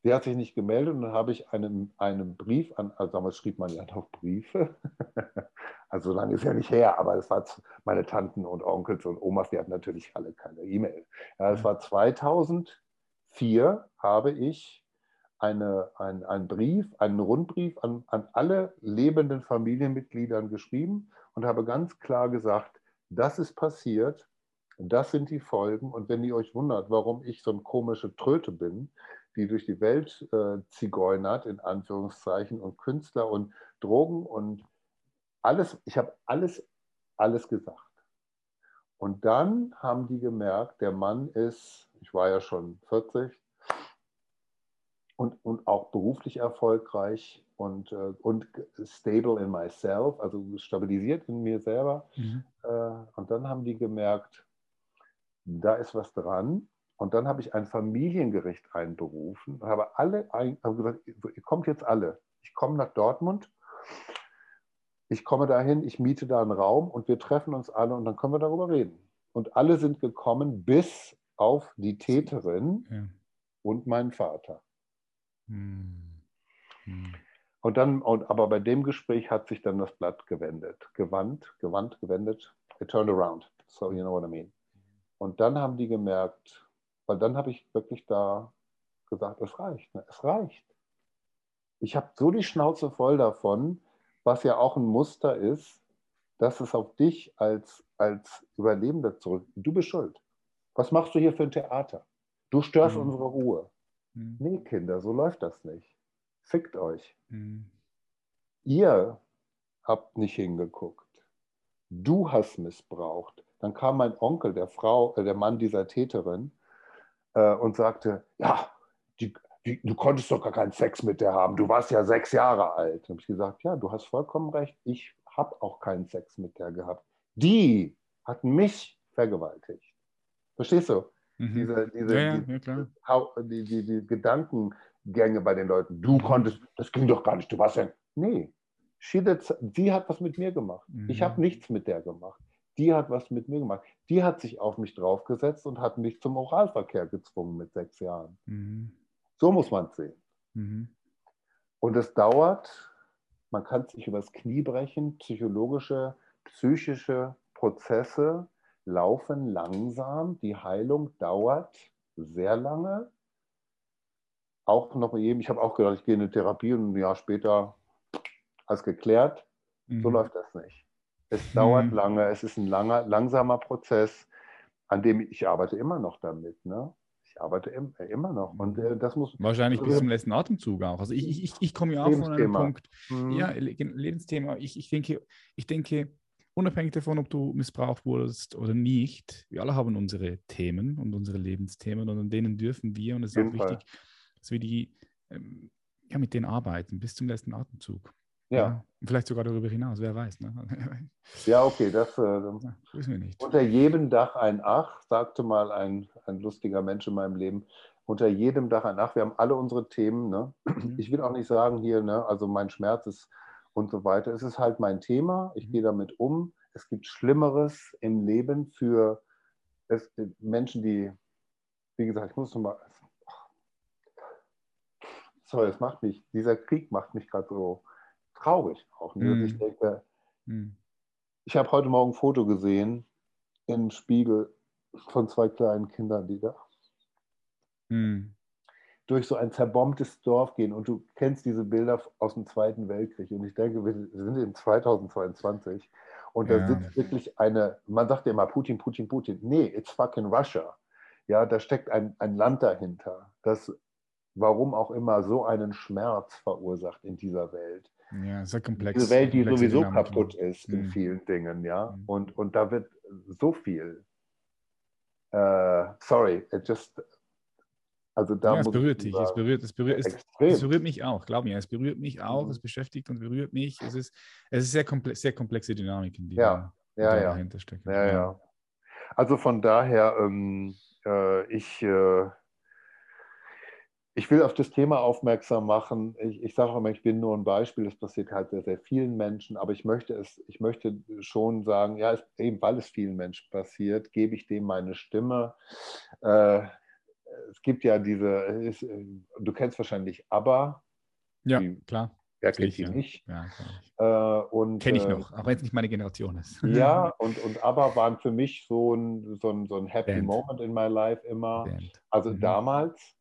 Sie hat sich nicht gemeldet und dann habe ich einen, einen Brief an, also damals schrieb man ja noch Briefe, [LAUGHS] also so lange ist ja nicht her, aber es war meine Tanten und Onkels und Omas, die hatten natürlich alle keine E-Mail. Ja, es war 2004, habe ich eine, ein, einen Brief, einen Rundbrief an, an alle lebenden Familienmitgliedern geschrieben und habe ganz klar gesagt, das ist passiert, das sind die Folgen. Und wenn ihr euch wundert, warum ich so eine komische Tröte bin, die durch die Welt äh, zigeunert, in Anführungszeichen, und Künstler und Drogen und alles, ich habe alles, alles gesagt. Und dann haben die gemerkt, der Mann ist, ich war ja schon 40 und, und auch beruflich erfolgreich und, äh, und stable in myself, also stabilisiert in mir selber. Mhm. Äh, und dann haben die gemerkt, da ist was dran. Und dann habe ich ein Familiengericht einberufen, habe alle, habe gesagt, ihr kommt jetzt alle. Ich komme nach Dortmund, ich komme dahin, ich miete da einen Raum und wir treffen uns alle und dann können wir darüber reden. Und alle sind gekommen, bis auf die Täterin ja. und meinen Vater. Hm. Hm. Und dann, und, aber bei dem Gespräch hat sich dann das Blatt gewendet, gewandt, gewandt, gewendet. It turned around. So you know what I mean. Und dann haben die gemerkt, weil dann habe ich wirklich da gesagt, es reicht, ne? es reicht. Ich habe so die Schnauze voll davon, was ja auch ein Muster ist, dass es auf dich als, als Überlebender zurück. Du bist schuld. Was machst du hier für ein Theater? Du störst mhm. unsere Ruhe. Mhm. Nee, Kinder, so läuft das nicht. Fickt euch. Mhm. Ihr habt nicht hingeguckt. Du hast missbraucht. Dann kam mein Onkel, der Frau, äh, der Mann dieser Täterin, äh, und sagte, ja, die, die, du konntest doch gar keinen Sex mit der haben. Du warst ja sechs Jahre alt. Da habe ich gesagt, ja, du hast vollkommen recht. Ich habe auch keinen Sex mit der gehabt. Die hat mich vergewaltigt. Verstehst du? Mhm. Diese, diese, ja, ja, die, die, die, die, Gedankengänge bei den Leuten. Du konntest, das ging doch gar nicht, du warst ja. Nee. Die hat was mit mir gemacht. Mhm. Ich habe nichts mit der gemacht. Die hat was mit mir gemacht. Die hat sich auf mich draufgesetzt und hat mich zum Oralverkehr gezwungen mit sechs Jahren. Mhm. So muss man es sehen. Mhm. Und es dauert, man kann sich übers Knie brechen, psychologische, psychische Prozesse laufen langsam. Die Heilung dauert sehr lange. Auch noch eben, ich habe auch gedacht, ich gehe in eine Therapie und ein Jahr später alles geklärt. Mhm. So läuft das nicht. Es mhm. dauert lange, es ist ein langer, langsamer Prozess, an dem ich arbeite immer noch damit. Ne? Ich arbeite immer noch. Und äh, das muss. Wahrscheinlich bis zum letzten Atemzug auch. Also ich, ich, ich komme ja auch von einem Punkt. Mhm. Ja, Lebensthema. Ich, ich denke, ich denke, unabhängig davon, ob du missbraucht wurdest oder nicht, wir alle haben unsere Themen und unsere Lebensthemen und an denen dürfen wir, und es ist auch wichtig, dass wir die ähm, ja, mit denen arbeiten bis zum letzten Atemzug. Ja. ja. Vielleicht sogar darüber hinaus, wer weiß. Ne? [LAUGHS] Ja, okay, das äh, ja, wissen wir nicht. Unter jedem Dach ein Ach, sagte mal ein, ein lustiger Mensch in meinem Leben. Unter jedem Dach ein Ach. Wir haben alle unsere Themen. Ne? Ich will auch nicht sagen hier, ne, also mein Schmerz ist und so weiter. Es ist halt mein Thema, ich gehe damit um. Es gibt Schlimmeres im Leben für es, Menschen, die, wie gesagt, ich muss nochmal, sorry, es macht mich, dieser Krieg macht mich gerade so traurig auch. Mm. Ich denke, mm. ich habe heute Morgen ein Foto gesehen im Spiegel von zwei kleinen Kindern, die da mm durch so ein zerbombtes Dorf gehen und du kennst diese Bilder aus dem Zweiten Weltkrieg und ich denke, wir sind in 2022 und da ja. sitzt wirklich eine, man sagt ja immer Putin, Putin, Putin. Nee, it's fucking Russia. Ja, da steckt ein, ein Land dahinter, das warum auch immer so einen Schmerz verursacht in dieser Welt. Ja, sehr komplex. Diese Welt, die sowieso Dynamik. kaputt ist in mhm. vielen Dingen, ja. Mhm. Und, und da wird so viel. Uh, sorry, it just also da ja, es berührt dich, es berührt, es berührt, es, es, berührt mich auch, glaub mir, es berührt mich auch, mhm. es beschäftigt und berührt mich. Es ist, es ist sehr, komple sehr komplexe Dynamik, die ja, da, ja, ja. dahinter steckt. Ja, ja. Also von daher, ähm, äh, ich, äh, ich will auf das Thema aufmerksam machen. Ich, ich sage immer, ich bin nur ein Beispiel, das passiert halt sehr, sehr vielen Menschen, aber ich möchte es, ich möchte schon sagen, ja, es, eben weil es vielen Menschen passiert, gebe ich dem meine Stimme. Äh, es gibt ja diese, ist, du kennst wahrscheinlich ABBA. Ja, die, klar. Wer kennt die nicht? Ja, äh, Kenne ich noch, äh, auch wenn es nicht meine Generation ist. Ja, [LAUGHS] und, und ABBA waren für mich so ein, so ein, so ein Happy Band. Moment in my life immer. Band. Also mhm. damals.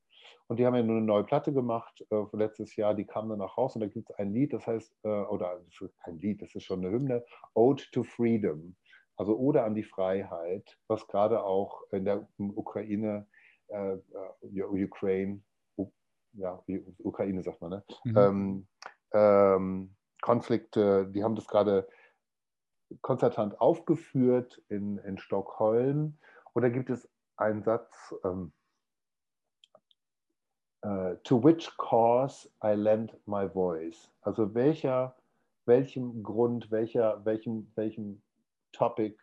Und die haben ja nur eine neue Platte gemacht äh, letztes Jahr, die kam dann nach raus und da gibt es ein Lied, das heißt, äh, oder ist kein Lied, das ist schon eine Hymne, Ode to Freedom, also Ode an die Freiheit, was gerade auch in der Ukraine äh, äh Ukraine, ja, Ukraine sagt man, ne? Mhm. Ähm, ähm, Konflikte, die haben das gerade konzertant aufgeführt in, in Stockholm. Und da gibt es einen Satz, ähm, uh, to which cause I lend my voice. Also welcher, welchem Grund, welcher, welchem, welchem Topic,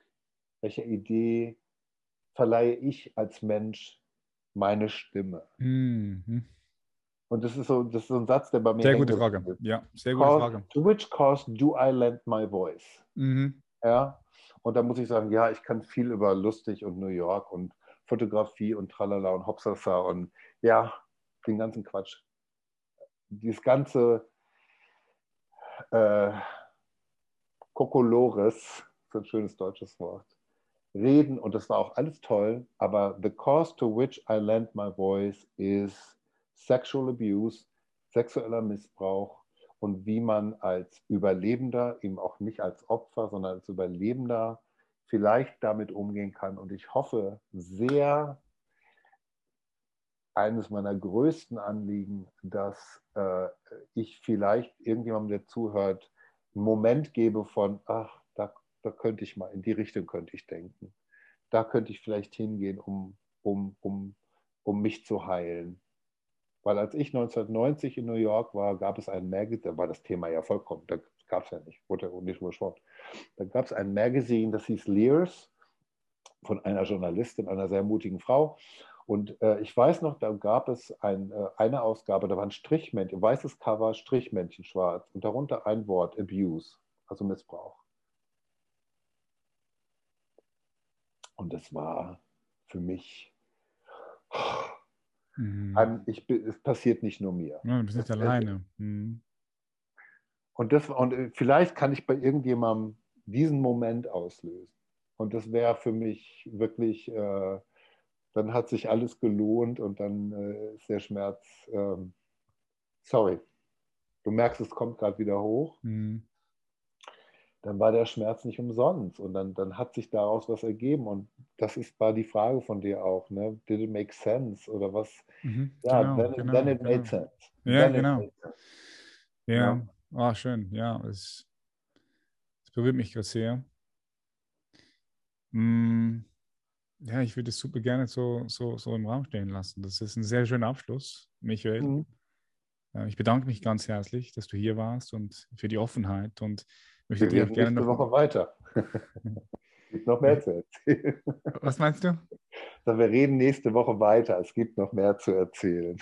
welcher Idee verleihe ich als Mensch meine Stimme? Mhm. Und das ist so, das ist so ein Satz, der bei mir. Sehr gute Frage. Ist. Ja, sehr gute cause, Frage. To which cause do I lend my voice? Mhm. Ja. Und da muss ich sagen, ja, ich kann viel über lustig und New York und Fotografie und Tralala und Hopsasa und ja, den ganzen Quatsch. Dieses ganze äh, Kokolores, ist ein schönes deutsches Wort, reden und das war auch alles toll, aber the cause to which I lend my voice is sexual abuse, sexueller Missbrauch und wie man als Überlebender, eben auch nicht als Opfer, sondern als Überlebender vielleicht damit umgehen kann. Und ich hoffe sehr, eines meiner größten Anliegen, dass äh, ich vielleicht irgendjemandem, der zuhört, einen Moment gebe von, ach, da, könnte ich mal, in die Richtung könnte ich denken. Da könnte ich vielleicht hingehen, um, um, um, um mich zu heilen. Weil als ich 1990 in New York war, gab es ein Magazin, da war das Thema ja vollkommen, da gab es ja nicht, wurde nicht überschwommen. Da gab es ein Magazin, das hieß Lears, von einer Journalistin, einer sehr mutigen Frau. Und äh, ich weiß noch, da gab es ein, äh, eine Ausgabe, da war ein Strichmännchen, weißes Cover, Strichmännchen schwarz und darunter ein Wort, Abuse, also Missbrauch. Und das war für mich, mhm. ich, es passiert nicht nur mir. Ja, du bist nicht alleine. Mhm. Und, das, und äh, vielleicht kann ich bei irgendjemandem diesen Moment auslösen. Und das wäre für mich wirklich äh, dann hat sich alles gelohnt und dann äh, ist der Schmerz, ähm, sorry, du merkst, es kommt gerade wieder hoch. Mhm. Dann war der Schmerz nicht umsonst und dann, dann hat sich daraus was ergeben. Und das ist, war die Frage von dir auch, ne? Did it make sense oder was? Mhm, ja, genau, then, genau, then, it genau. made sense. Ja, then genau. Sense. Ja, ja. Oh, schön. Ja, es, es berührt mich gerade sehr. Mm. Ja, ich würde es super gerne so, so, so im Raum stehen lassen. Das ist ein sehr schöner Abschluss, Michael. Mhm. Ich bedanke mich ganz herzlich, dass du hier warst und für die Offenheit und möchte dir auch gerne nächste noch Woche weiter. es [LAUGHS] gibt noch mehr zu erzählen. Was meinst du? wir reden nächste Woche weiter. Es gibt noch mehr zu erzählen.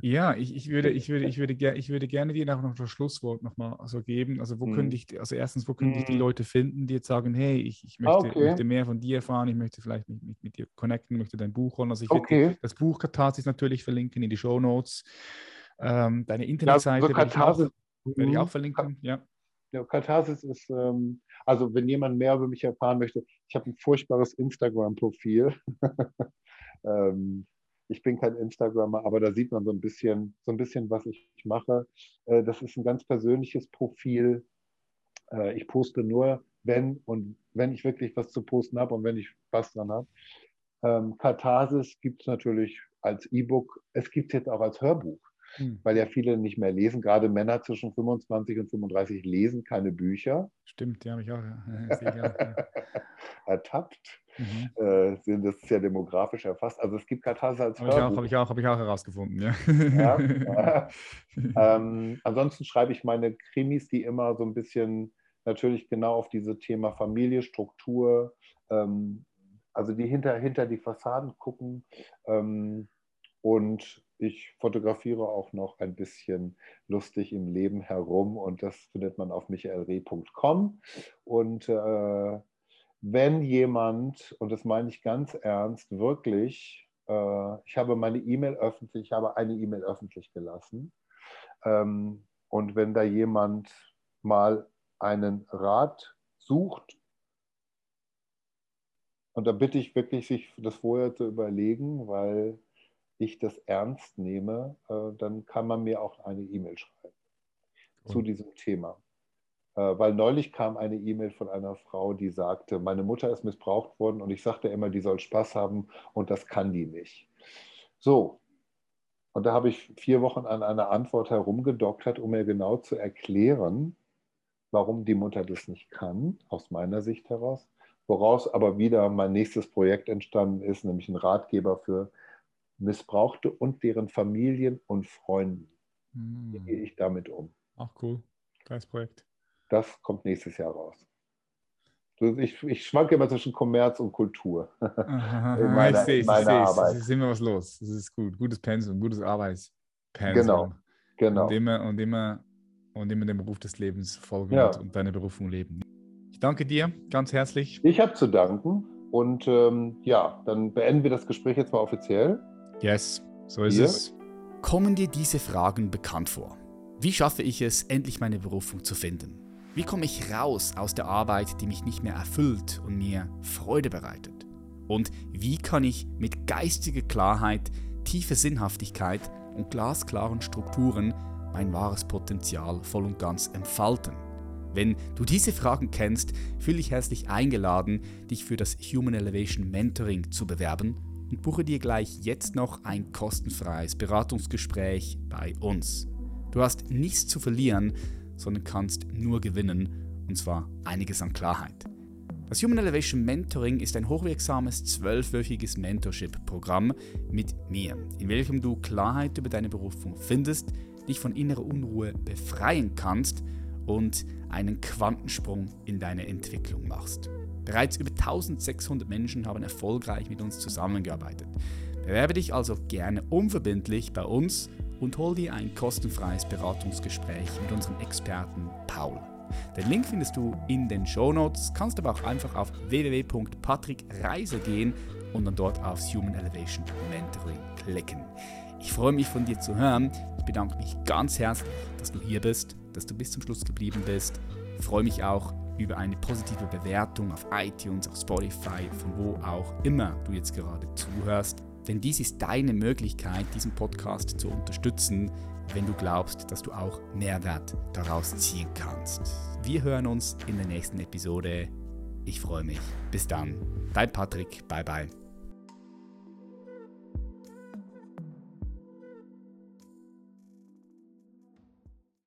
Ja, ich, ich, würde, [LAUGHS] ich, würde, ich, würde, ich würde gerne dir noch das Schlusswort nochmal so geben. Also wo hm. könnte ich, also erstens, wo könnte ich die hm. Leute finden, die jetzt sagen, hey, ich, ich möchte, okay. möchte, mehr von dir erfahren, ich möchte vielleicht mit, mit, mit dir connecten, möchte dein Buch holen. Also ich okay. werde das Buch Katharsis natürlich verlinken in die Show Notes. Ähm, deine Internetseite ja, also werde, ich auch, werde ich auch verlinken. Ja. Ja, Katharsis ist, ähm, also wenn jemand mehr über mich erfahren möchte, ich habe ein furchtbares Instagram-Profil. [LAUGHS] ähm, ich bin kein Instagrammer, aber da sieht man so ein bisschen, so ein bisschen, was ich mache. Äh, das ist ein ganz persönliches Profil. Äh, ich poste nur, wenn und wenn ich wirklich was zu posten habe und wenn ich Spaß dran habe. Ähm, Katharsis gibt es natürlich als E-Book. Es gibt es jetzt auch als Hörbuch, hm. weil ja viele nicht mehr lesen. Gerade Männer zwischen 25 und 35 lesen keine Bücher. Stimmt, die habe ich auch. [LAUGHS] Ertappt mhm. äh, sind das ist ja demografisch erfasst. Also es gibt Katharsis als Habe ich, auch, hab ich, auch, hab ich auch herausgefunden, ja. ja [LAUGHS] [LAUGHS] ähm, ansonsten schreibe ich meine Krimis, die immer so ein bisschen natürlich genau auf dieses Thema Familie, Struktur, ähm, also die hinter, hinter die Fassaden gucken. Ähm, und ich fotografiere auch noch ein bisschen lustig im Leben herum und das findet man auf michaelre.com. Und äh, wenn jemand, und das meine ich ganz ernst, wirklich, äh, ich habe meine E-Mail öffentlich, ich habe eine E-Mail öffentlich gelassen. Ähm, und wenn da jemand mal einen Rat sucht, und da bitte ich wirklich, sich das vorher zu überlegen, weil ich das ernst nehme, äh, dann kann man mir auch eine E-Mail schreiben cool. zu diesem Thema. Äh, weil neulich kam eine E-Mail von einer Frau, die sagte, meine Mutter ist missbraucht worden und ich sagte immer, die soll Spaß haben und das kann die nicht. So, und da habe ich vier Wochen an einer Antwort herumgedoktert, um mir genau zu erklären, warum die Mutter das nicht kann, aus meiner Sicht heraus. Woraus aber wieder mein nächstes Projekt entstanden ist, nämlich ein Ratgeber für Missbrauchte und deren Familien und Freunden. Mhm. Wie gehe ich damit um? Ach cool, geiles Projekt. Das kommt nächstes Jahr raus. Ich, ich schwanke immer zwischen Kommerz und Kultur. [LAUGHS] Aha, in meiner, ich sehe, ich Arbeit. Es ist immer was los. Das ist gut. Gutes Pensum, gutes Arbeitspensum. Genau. genau. Und, immer, und, immer, und immer dem Beruf des Lebens folgen ja. und deine Berufung leben. Ich danke dir ganz herzlich. Ich habe zu danken. Und ähm, ja, dann beenden wir das Gespräch jetzt mal offiziell. Yes, so ist Hier. es. Kommen dir diese Fragen bekannt vor? Wie schaffe ich es, endlich meine Berufung zu finden? Wie komme ich raus aus der Arbeit, die mich nicht mehr erfüllt und mir Freude bereitet? Und wie kann ich mit geistiger Klarheit, tiefer Sinnhaftigkeit und glasklaren Strukturen mein wahres Potenzial voll und ganz entfalten? Wenn du diese Fragen kennst, fühle ich herzlich eingeladen, dich für das Human Elevation Mentoring zu bewerben und buche dir gleich jetzt noch ein kostenfreies Beratungsgespräch bei uns. Du hast nichts zu verlieren, sondern kannst nur gewinnen, und zwar einiges an Klarheit. Das Human Elevation Mentoring ist ein hochwirksames zwölfwöchiges Mentorship-Programm mit mir, in welchem du Klarheit über deine Berufung findest, dich von innerer Unruhe befreien kannst und einen Quantensprung in deine Entwicklung machst. Bereits über 1600 Menschen haben erfolgreich mit uns zusammengearbeitet. Bewerbe dich also gerne unverbindlich bei uns und hol dir ein kostenfreies Beratungsgespräch mit unserem Experten Paul. Den Link findest du in den Show Notes, kannst aber auch einfach auf www.patrickreise gehen und dann dort aufs Human Elevation Mentoring klicken. Ich freue mich von dir zu hören. Ich bedanke mich ganz herzlich, dass du hier bist, dass du bis zum Schluss geblieben bist. Ich freue mich auch über eine positive Bewertung auf iTunes, auf Spotify, von wo auch immer du jetzt gerade zuhörst. Denn dies ist deine Möglichkeit, diesen Podcast zu unterstützen, wenn du glaubst, dass du auch Mehrwert daraus ziehen kannst. Wir hören uns in der nächsten Episode. Ich freue mich. Bis dann. Dein Patrick. Bye bye.